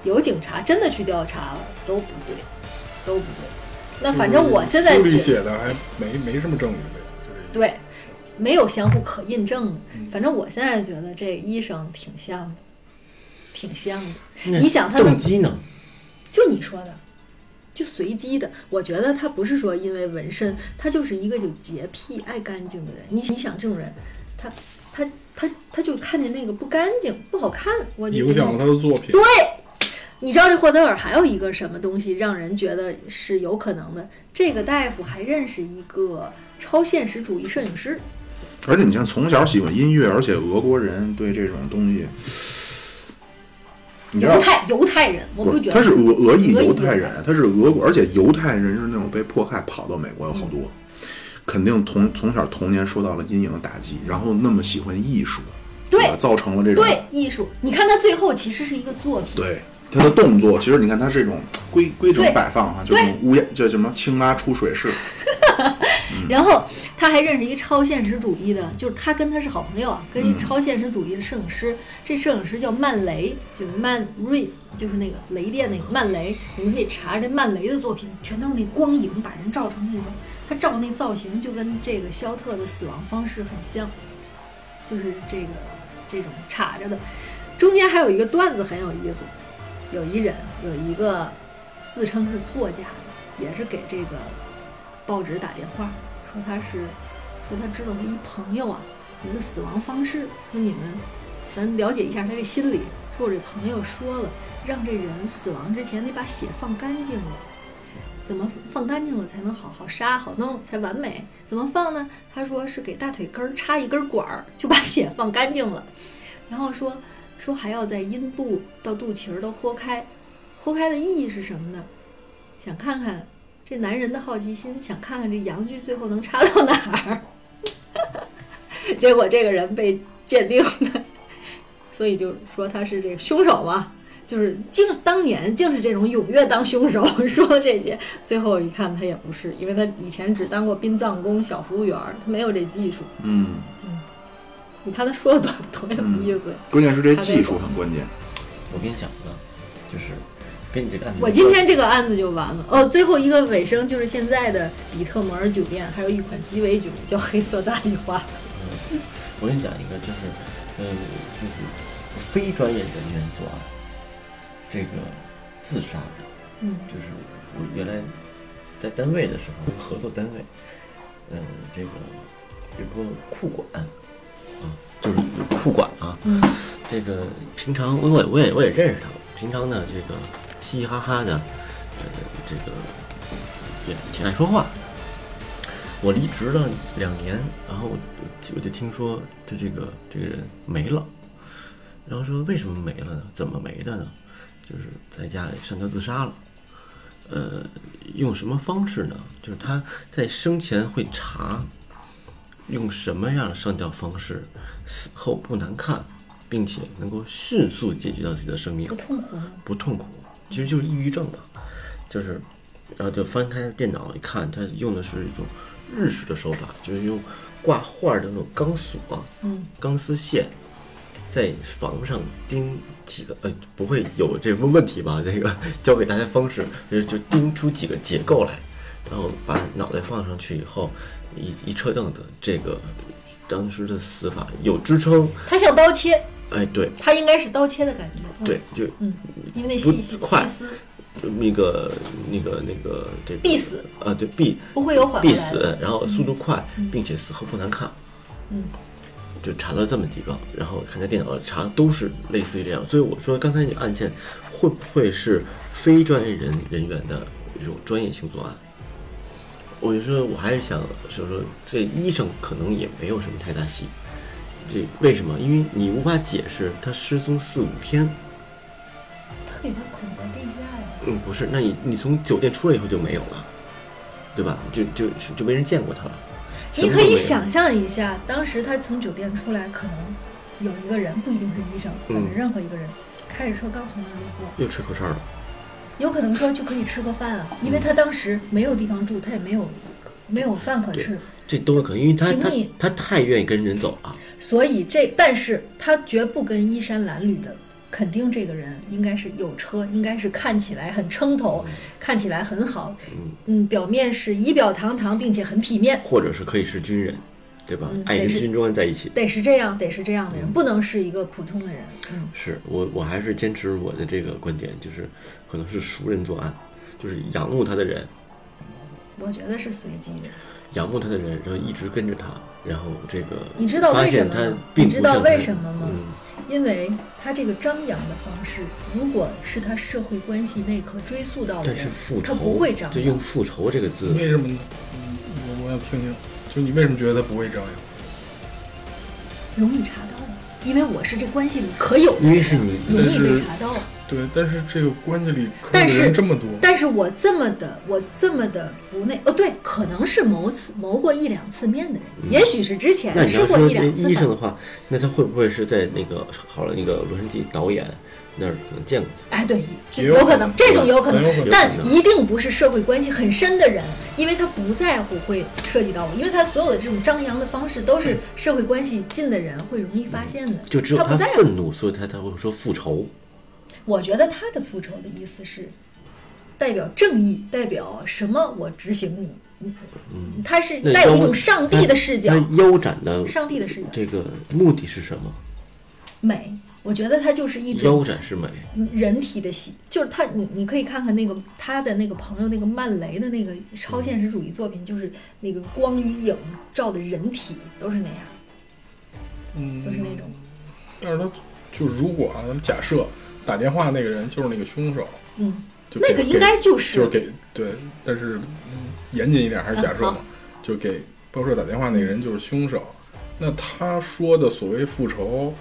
有警察真的去调查了，都不对，都不对。那反正我现在书里写的还没没什么证据呗，就这。对，没有相互可印证的。反正我现在觉得这医生挺像的，挺像的。你想他的动机呢？就你说的，就随机的。我觉得他不是说因为纹身，他就是一个有洁癖、爱干净的人。你你想这种人，他他他他就看见那个不干净、不好看，我就影响了他的作品。对，你知道这霍德尔还有一个什么东西让人觉得是有可能的？这个大夫还认识一个超现实主义摄影师。而且你像从小喜欢音乐，而且俄国人对这种东西，犹太犹太人，我不觉得他是俄俄裔犹太人，他是俄国，而且犹太人是那种被迫害跑到美国有好多，肯定从从小童年受到了阴影的打击，然后那么喜欢艺术，对造成了这种对艺术。你看他最后其实是一个作品，对他的动作，其实你看他是这种规规整摆放哈，就这种乌鸦叫什么青蛙出水式，然后他还认识一个超现实主义的，就是他跟他是好朋友啊，跟嗯一超现实主义的摄影师。这摄影师叫曼雷，就是曼瑞，就是那个雷电那个曼雷。你们可以查这曼雷的作品，全都是那光影把人照成那种，他照那造型就跟这个肖特的死亡方式很像，就是这个这种插着的。中间还有一个段子很有意思，有一人有一个自称是作家的，也是给这个报纸打电话，说他是说他知道他一朋友啊，有个死亡方式，说你们咱了解一下他这心理。说我这朋友说了，让这人死亡之前得把血放干净了。怎么放干净了才能好好杀好弄才完美？怎么放呢？他说是给大腿根儿插一根管儿，就把血放干净了。然后说说还要在阴部到肚脐儿都豁开，豁开的意义是什么呢？想看看这男人的好奇心，想看看这阳具最后能插到哪儿。结果这个人被鉴定的，所以就说他是这个凶手嘛，就是竟当年竟是这种踊跃当凶手，说这些，最后一看他也不是，因为他以前只当过殡葬工、小服务员儿，他没有这技术。嗯，你看他说的多多有意思。关键是这技术很关键。我跟你讲个，就是跟你这个案子，我今天这个案子就完了哦，最后一个尾声就是现在的比特摩尔酒店还有一款鸡尾酒叫黑色大丽花。我跟你讲一个，就是，呃，就是非专业人员作案，这个自杀的，嗯就是我原来在单位的时候，合作单位，嗯，这个有个库管啊，就是库管啊，嗯这个平常我也我也我也认识他，平常呢这个嘻嘻哈哈的，这个，这个也挺爱说话。我离职了两年，然后我就我就听说他这个这个人没了，然后说为什么没了呢？怎么没的呢？就是在家里上吊自杀了。呃，用什么方式呢？就是他在生前会查，用什么样的上吊方式，死后不难看，并且能够迅速解决掉自己的生命不，痛苦吗？不痛苦，其实就是抑郁症吧，就是，然后就翻开电脑一看，他用的是一种日式的手法，就是用挂画的那种钢索，嗯，钢丝线，在房上钉几个，呃，不会有这个问题吧？这个教给大家方式，就就钉出几个结构来，然后把脑袋放上去以后，一一车凳子，这个当时的死法有支撑，它像刀切，哎，对。它应该是刀切的感觉。嗯。对，，就嗯，因为那不细细快。细丝那个那个那个这必死。啊，对必不会有缓必死，然后速度快，并且死后不难看。嗯，就查了这么几个，然后看在电脑上查都是类似于这样，所以我说刚才你案件会不会是非专业人人员的这种专业性作案？我就说我还是想说说这医生可能也没有什么太大戏，这为什么？因为你无法解释他失踪四五天。他给他捆在地下呀。嗯，不是，那你你从酒店出来以后就没有了，对吧？就就就没人见过他了。你可以想象一下，当时他从酒店出来，可能有一个人，不一定是医生，反正嗯任何一个人，开着车刚从那儿路过，又吹口哨了，有可能说就可以吃个饭啊，因为他当时没有地方住，他也没有没有饭可吃，这都有可能，因为他他他太愿意跟人走了。所以这但是他绝不跟衣衫褴褛的。肯定这个人应该是有车，应该是看起来很撑头，看起来很好，嗯，表面是仪表堂堂，并且很体面。或者是可以是军人，对吧？爱跟军官在一起。得是这样，得是这样的人，不能是一个普通的人。嗯，是我，我还是坚持我的这个观点，就是可能是熟人作案，就是仰慕他的人，我觉得是随机的。仰慕他的人，然后一直跟着他，然后这个你知道发现他为什么吗？你知道为什么吗？嗯，因为他这个张扬的方式，如果是他社会关系内可追溯到的但是人复，仇他不会张就扬。用复仇这个字，为什么呢？嗯，我我要听听，就你为什么觉得他不会张扬？容易查到，因为我是这关系里可有的因为是你容易被查到。对，但是这个关系里可但是能人这么多，但是我这么的，我这么的不那哦，对，可能是谋次谋过一两次面的人，也许是之前吃过一两次饭医生的。话，那他会不会是在那个好了那个洛杉矶导演那儿可能见过？哎，对，有有可能，这种有可能但一定不是社会关系很深的人，因为他不在乎会涉及到我，因为他所有的这种张扬的方式都是社会关系近的人会容易发现的，就只有他他不在乎。愤怒，所以他才会说复仇。我觉得他的复仇的意思是代表正义，代表什么？我执行你，嗯，他是带有一种上帝的视角，那腰斩的上帝的视角，这个目的是什么？美。我觉得它就是一腰种斩是美，人体的喜，就是他，你你可以看看那个他的那个朋友那个曼雷的那个超现实主义作品，就是那个光与影照的人体都是那样，嗯，都是那种，但是他就如果啊，咱们假设打电话那个人就是那个凶手，嗯，就那个应该就是。就是给对，但是嗯严谨一点还是假设嘛，嗯。就给报社打电话那个人就是凶手。那他说的所谓复仇，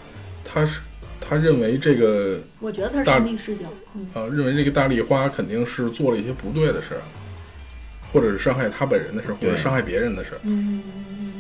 他是他认为这个我觉得他是大上帝视角，嗯，呃，认为这个大丽花肯定是做了一些不对的事儿，或者是伤害他本人的事儿，或者伤害别人的事儿，嗯，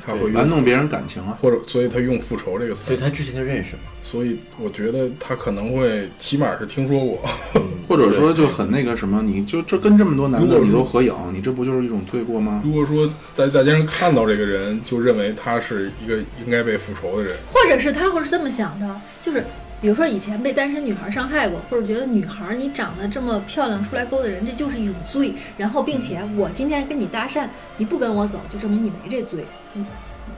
他会玩弄别人感情啊。或者所以他用复仇这个词儿，所以他之前就认识嘛。所以我觉得他可能会起码是听说过。或者说就很那个什么，你就这跟这么多男的你都合影，你这不就是一种罪过吗？如果说在大街上看到这个人，就认为他是一个应该被复仇的人，或者是他会是这么想的，就是比如说以前被单身女孩伤害过，或者觉得女孩你长得这么漂亮出来勾搭人，这就是一种罪。然后并且我今天跟你搭讪，你不跟我走，就证明你没这罪，你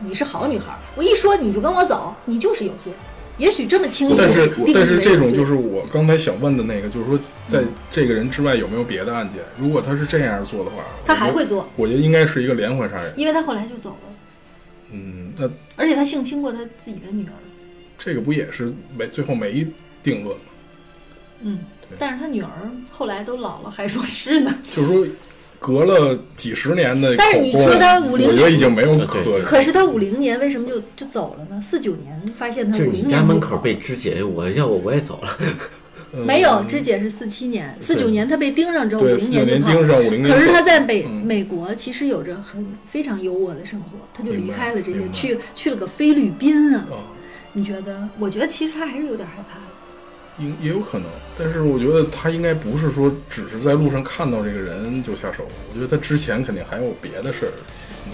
你是好女孩。我一说你就跟我走，你就是有罪。也许这么轻易就但是但是这种就是我刚才想问的那个，就是说在这个人之外有没有别的案件？如果他是这样做的话，他还会做，我觉得应该是一个连环杀人。因为他后来就走了，嗯，那而且他性侵过他自己的女儿。这个不也是没最后没定论吗？嗯对，但是他女儿后来都老了，还说是呢。就是说隔了几十年的但是你供说他五零我觉得已经没有可可是他五零年为什么就就走了呢？四九年发现他就是五你家门零年就跑口被肢解，我要我我也走了。嗯没有，肢解是四七年，四九年他被盯上之后，五对，零四九年年就跑了。盯上五零年，可是他在美、嗯美国其实有着很非常优渥的生活，他就离开了这些，去去了个菲律宾啊。啊，你觉得？我觉得其实他还是有点害怕的。应也有可能，但是我觉得他应该不是说只是在路上看到这个人就下手，我觉得他之前肯定还有别的事儿，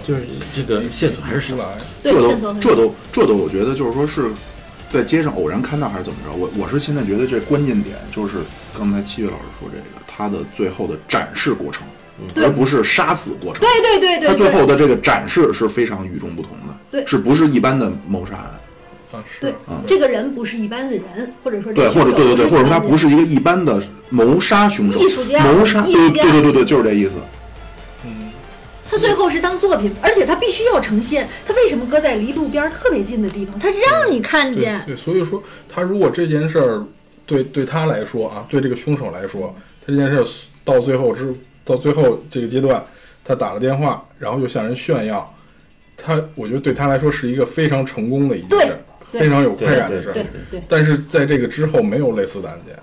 就是这个线索还是少。出来。对，这线索很都这都这都，我觉得就是说是在街上偶然看到还是怎么着？我我是现在觉得这关键点就是刚才七月老师说这个，他的最后的展示过程，对而不是杀死过程。对对对对他最后的这个展示是非常与众不同的，对是不是一般的谋杀案？啊，是对，这个人不是一般的人，或者说对，或者对对对，或者说他不是一个一般的谋杀凶手，艺术家谋杀，对艺术家对对对对，就是这意思。嗯，他最后是当作品，而且他必须要呈现。他为什么搁在离路边儿特别近的地方？他让你看见。对，所以说他如果这件事儿对对他来说啊，对这个凶手来说，他这件事儿到最后之到最后这个阶段，他打了电话，然后又向人炫耀，他我觉得对他来说是一个非常成功的一件事非常有快感的事儿对。对，但是在这个之后没有类似的案件，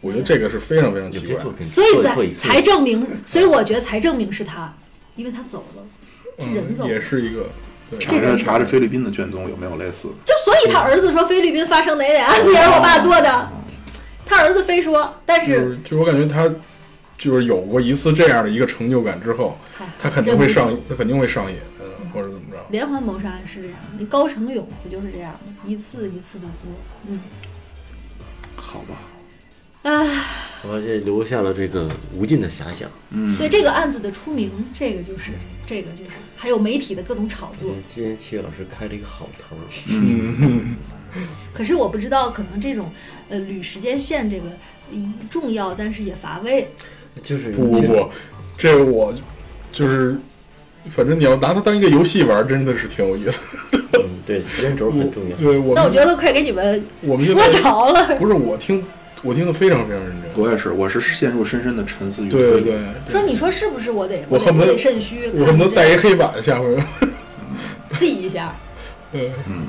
我觉得这个是非常非常奇怪所以才做做一次才证明，所以我觉得才证明是他，因为他走了，是人走嗯，也是一个。查查查查菲律宾的卷宗有没有类似的？就所以他儿子说菲律宾发生哪点案子也是我爸做的，他儿子非说，但是是就我感觉他就是有过一次这样的一个成就感之后，他肯定会上忍不住，他肯定会上瘾，嗯，或者怎么着。连环谋杀案是这样，你高成勇不就是这样吗？一次一次的做，嗯，好吧，唉，而且留下了这个无尽的遐想。嗯，对这个案子的出名，这个就是这个就是，还有媒体的各种炒作。今天七月老师开了一个好头儿，嗯，可是我不知道，可能这种呃捋时间线这个嗯重要，但是也乏味。就是不不不，这个我就是，反正你要拿它当一个游戏玩，真的是挺有意思。嗯，对，时间轴很重要。对我，那我觉得快给你们说我们说着了。不是我听，我听得非常非常认真。我也是，我是陷入深深的沉思与对对对，说你说是不是？我得得我我恨不得得肾虚，我恨不得带一黑板，下回。记一下。嗯嗯，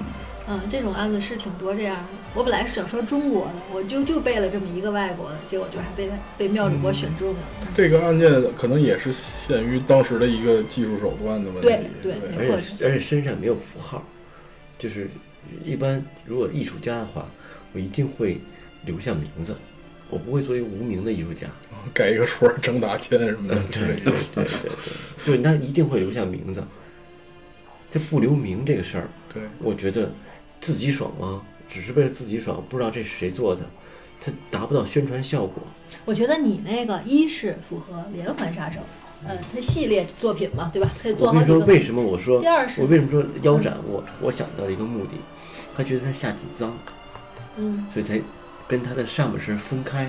这种案子是挺多这样的。我本来是想说中国的，我就就背了这么一个外国的，结果就还被他被妙主播选中了。这个案件可能也是限于当时的一个技术手段的问题。对对对而且而且身上没有符号，就是一般如果艺术家的话，我一定会留下名字，我不会作为无名的艺术家。盖一个戳挣大钱什么的之类的。对对对 对，那一定会留下名字。这不留名这个事儿，对，我觉得自己爽吗？只是为了自己爽，不知道这是谁做的，它达不到宣传效果。我觉得你那个一是符合连环杀手，嗯，它系列作品嘛，对吧？可以做我跟你说。为什么我说第二是我为什么说腰斩？我我想到了一个目的，他觉得他下体脏，嗯所以才跟他的上半身分开。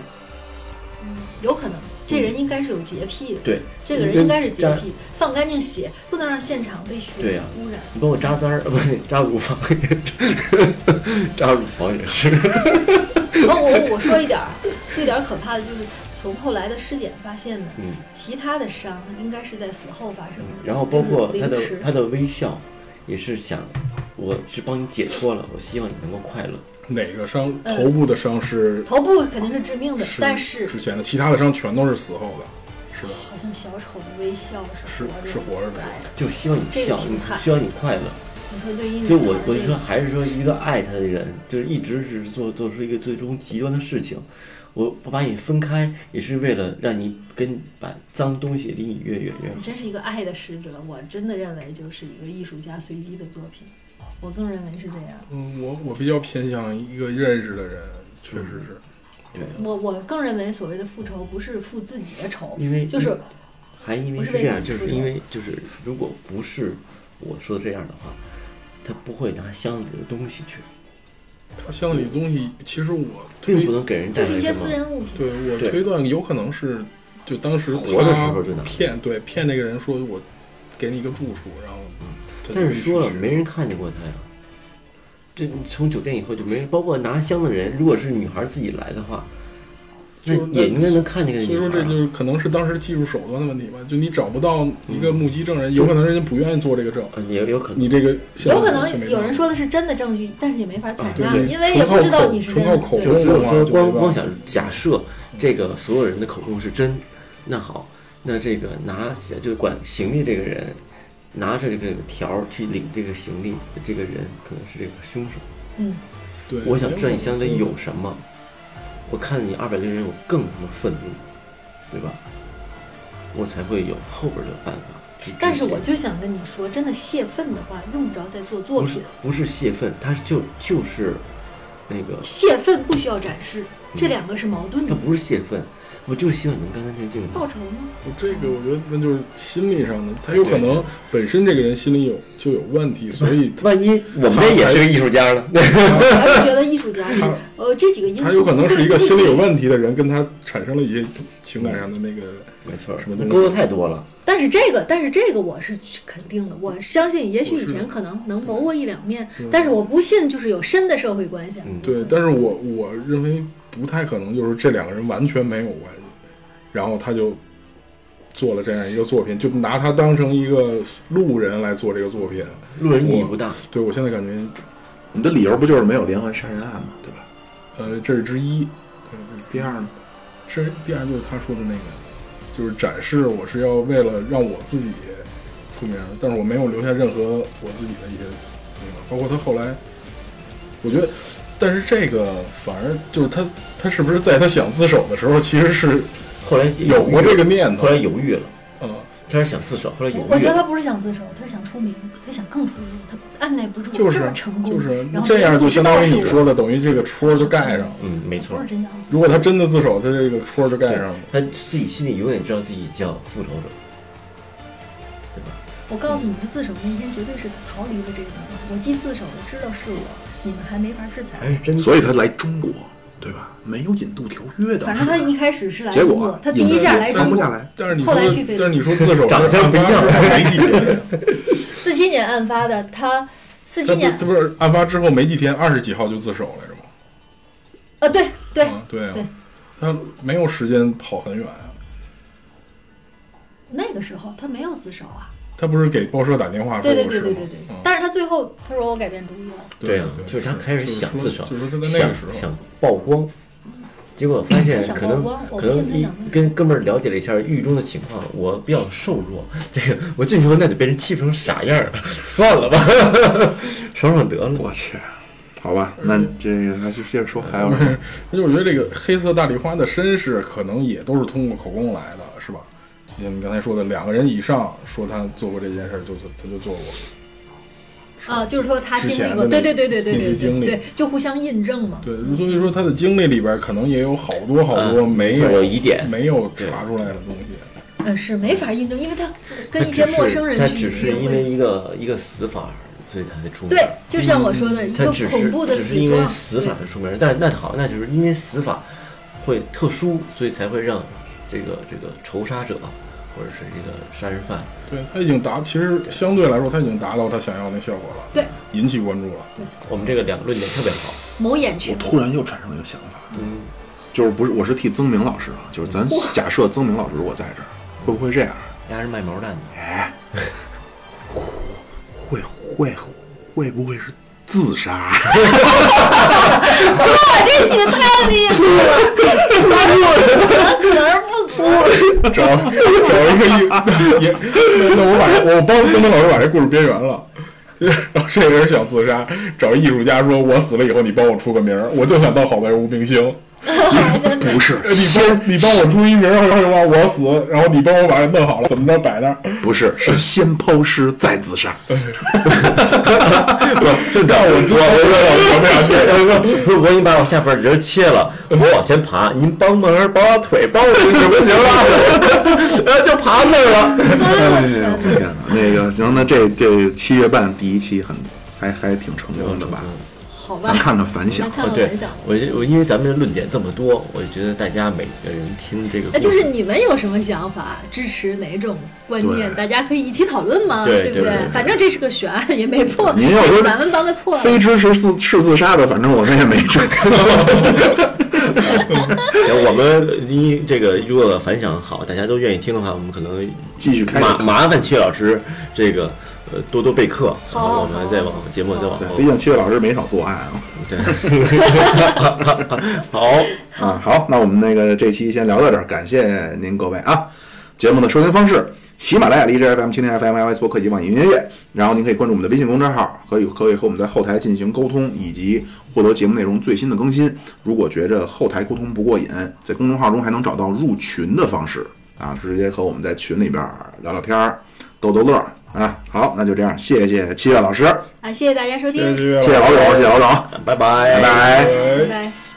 嗯，有可能这人应该是有洁癖的。对，这个人应该是洁癖，放干净血，不能让现场被血对呀污染。你帮我扎簪儿，呃，不是扎乳房，扎乳房也是。哦，我我说一点儿，说一点儿可怕的，就是从后来的尸检发现的，嗯，其他的伤应该是在死后发生的，然后包括他的他的微笑，也是想，我是帮你解脱了，我希望你能够快乐。哪个伤？嗯头部的伤是头部肯定是致命的，是但是之前的，其他的伤全都是死后的，是吧？好像小丑的微笑是是活着是活着的。就希望你这个笑，你挺惨希望你快乐。你说对于所以我我就说，还是说一个爱他的人，就是一直是做做出一个最终极端的事情。我不把你分开，也是为了让你跟把脏东西离你越远越好你。真是一个爱的使者，我真的认为就是一个艺术家随机的作品，我更认为是这样。嗯，我我比较偏向一个认识的人，确实是。对，我我更认为所谓的复仇不是复自己的仇，因为就是还因为是这样，就是因为就是如果不是我说的这样的话，他不会拿箱子里的东西去，他箱子里的东西，其实我并推不能给人带就是一些。私人物品。对我推断有可能是，就当时活的时候就拿骗对骗那个人说我给你一个住处，然后但是说了，没人看见过他呀。这从酒店以后就没人，包括拿香的人，如果是女孩自己来的话，那也应该能看见个所以女孩啊。说这就是可能是当时技术手段的问题吧，就你找不到一个目击证人，有可能人家不愿意做这个证，嗯，也有可能。你这个有可能有人说的是真的证据，但是也没法采纳，对对因为也不知道你是真的。口对就是说光光想假设这个所有人的口供是真，那好，那这个拿就管行李这个人拿着这个条儿去领这个行李的这个人，可能是这个凶手。嗯，对，我想知道你箱子里有什么，我看你二百零人，我更他妈愤怒，对吧？我才会有后边的办法但是我就想跟你说，真的泄愤的话，用不着再做作品不是。不是泄愤，他就就是那个，泄愤不需要展示，这两个是矛盾的。他不是泄愤，我就是希望你能干干净净的。报仇吗？这个我觉得那就是心理上的，他有可能本身这个人心里有就有问题，所以 万一我们这也是个艺术家呢？我还是觉得艺术家他呃这几个因素，他有可能是一个心理有问题的人，跟他产生了一些情感上的那个没错什么，东西勾的太多了。但是这个，但是这个我是肯定的，我相信，也许以前可能能谋过一两面，但是我不信就是有深的社会关系。嗯对，但是我我认为不太可能，就是这两个人完全没有关系，然后他就做了这样一个作品，就拿他当成一个路人来做这个作品。路人意义不大，对我现在感觉，你的理由不就是没有连环杀人案吗？对吧？呃，这是之一。对第二呢？这第二就是他说的那个，就是展示我是要为了让我自己出名，但是我没有留下任何我自己的一些那个，包括他后来，我觉得，但是这个反而就是他他是不是在他想自首的时候，其实是后来有过这个念头后来犹豫了。嗯，开始想自首，后来犹豫了。我觉得他不是想自首，他是想出名，他想更出名，他按耐不住，就是这么成功，就是然后这样，就相当于你说的，等于这个戳儿就盖上了。嗯，没错如果他真的自首，他这个戳儿就盖上了。他自己心里永远知道自己叫复仇者，对吧？我告诉你他，自首那天绝对是逃离了这个地方。我既自首了，知道是我，你们还没法制裁还。是真的。所以他来中国，对吧？没有引渡条约的，反正他一开始是来结果中国，他第一下来中国下，来。但是你后来去菲律宾但是你说自首长相不一样没几天，四七年案发的，他四七年这不他，不是案发之后没几天，二十几号就自首了是吗？啊，对对，啊对啊对，他没有时间跑很远啊。那个时候他没有自首啊。他不是给报社打电话说对对我是吗对对对对嗯，但是他最后他说我改变主意了。对啊，就是他开始想自首，就是说他在那想想曝光，结果发现可能可能一跟哥们儿了解了一下狱中的情况，我比较瘦弱，这个我进去后那得被人欺负成啥样儿，算了吧，爽爽得了。我去，好吧，那这个那就接着说，还有？那就我觉得这个黑色大丽花的身世可能也都是通过口供来的，是吧？就像你刚才说的，两个人以上说他做过这件事儿，就他就做过。啊，就是说他之经历过，前的对对对对对对对对，就互相印证嘛。对，所以说他的经历里边可能也有好多好多嗯没有、有疑点没有查出来的东西。嗯，是没法印证，因为他跟一些陌生人他去约只是因为。一个一个死法，所以他才出名。对，就像我说的，一个他只是恐怖的死是因为。死法才出名，但那好，那就是因为死法会特殊，所以才会让这个这个仇杀者或者是一个杀人犯，对他已经达，其实相对来说他已经达到他想要那效果了，对，引起关注了。我们这个两个论点特别好。某眼球我，突然又产生了一个想法，嗯，就是不是我是替曾明老师啊，就是咱假设曾明老师如果在这儿，会不会这样？丫是卖毛蛋的，哎，会会会不会是自杀？哇，这你们太厉害了，死而不死。找找一个艺，也那那我把我帮曾明老师把这故事编圆了。然后这个人想自杀，找艺术家说：“我死了以后，你帮我出个名儿，我就想当好莱坞明星。不是，你先你帮我出一名儿，然后我死，然后你帮我把它弄好了，怎么着摆那儿？不是，是先抛尸再自杀。不是这样，我我我我不想去。不是我已经把我下边人切了，我往前爬，您帮忙把我腿帮我行不行啊？呃，就爬那儿了。哎呀，我天哪！那个行，那这这七月半第一期很还还挺成功的吧？好吧。咱，看看反响。对我我因为咱们的论点这么多，我觉得大家每个人听这个，那就是你们有什么想法，支持哪种观念，大家可以一起讨论嘛，对不对？对反正这是个悬案，也没破，您要说咱们帮他破了。非支持是是自杀的，反正我们也没治。行，我们一这个如果反响好，大家都愿意听的话，我们可能继续开麻麻烦戚老师这个呃多多备课，然后我们再往节目再往后毕竟七月老师没少做案啊。对，好，啊，好，那我们那个这期先聊到这儿，感谢您各位啊。节目的收听方式：喜马拉雅、荔枝 FM、蜻蜓 FM、iOS 播客以及网易云音乐。然后您可以关注我们的微信公众号，可以可以和我们在后台进行沟通，以及获得节目内容最新的更新。如果觉着后台沟通不过瘾，在公众号中还能找到入群的方式啊，直接和我们在群里边聊聊天儿、逗逗乐儿啊。好，那就这样，谢谢七月老师，啊，谢谢大家收听，谢谢谢谢老总，谢谢老总，拜拜，拜拜。拜拜。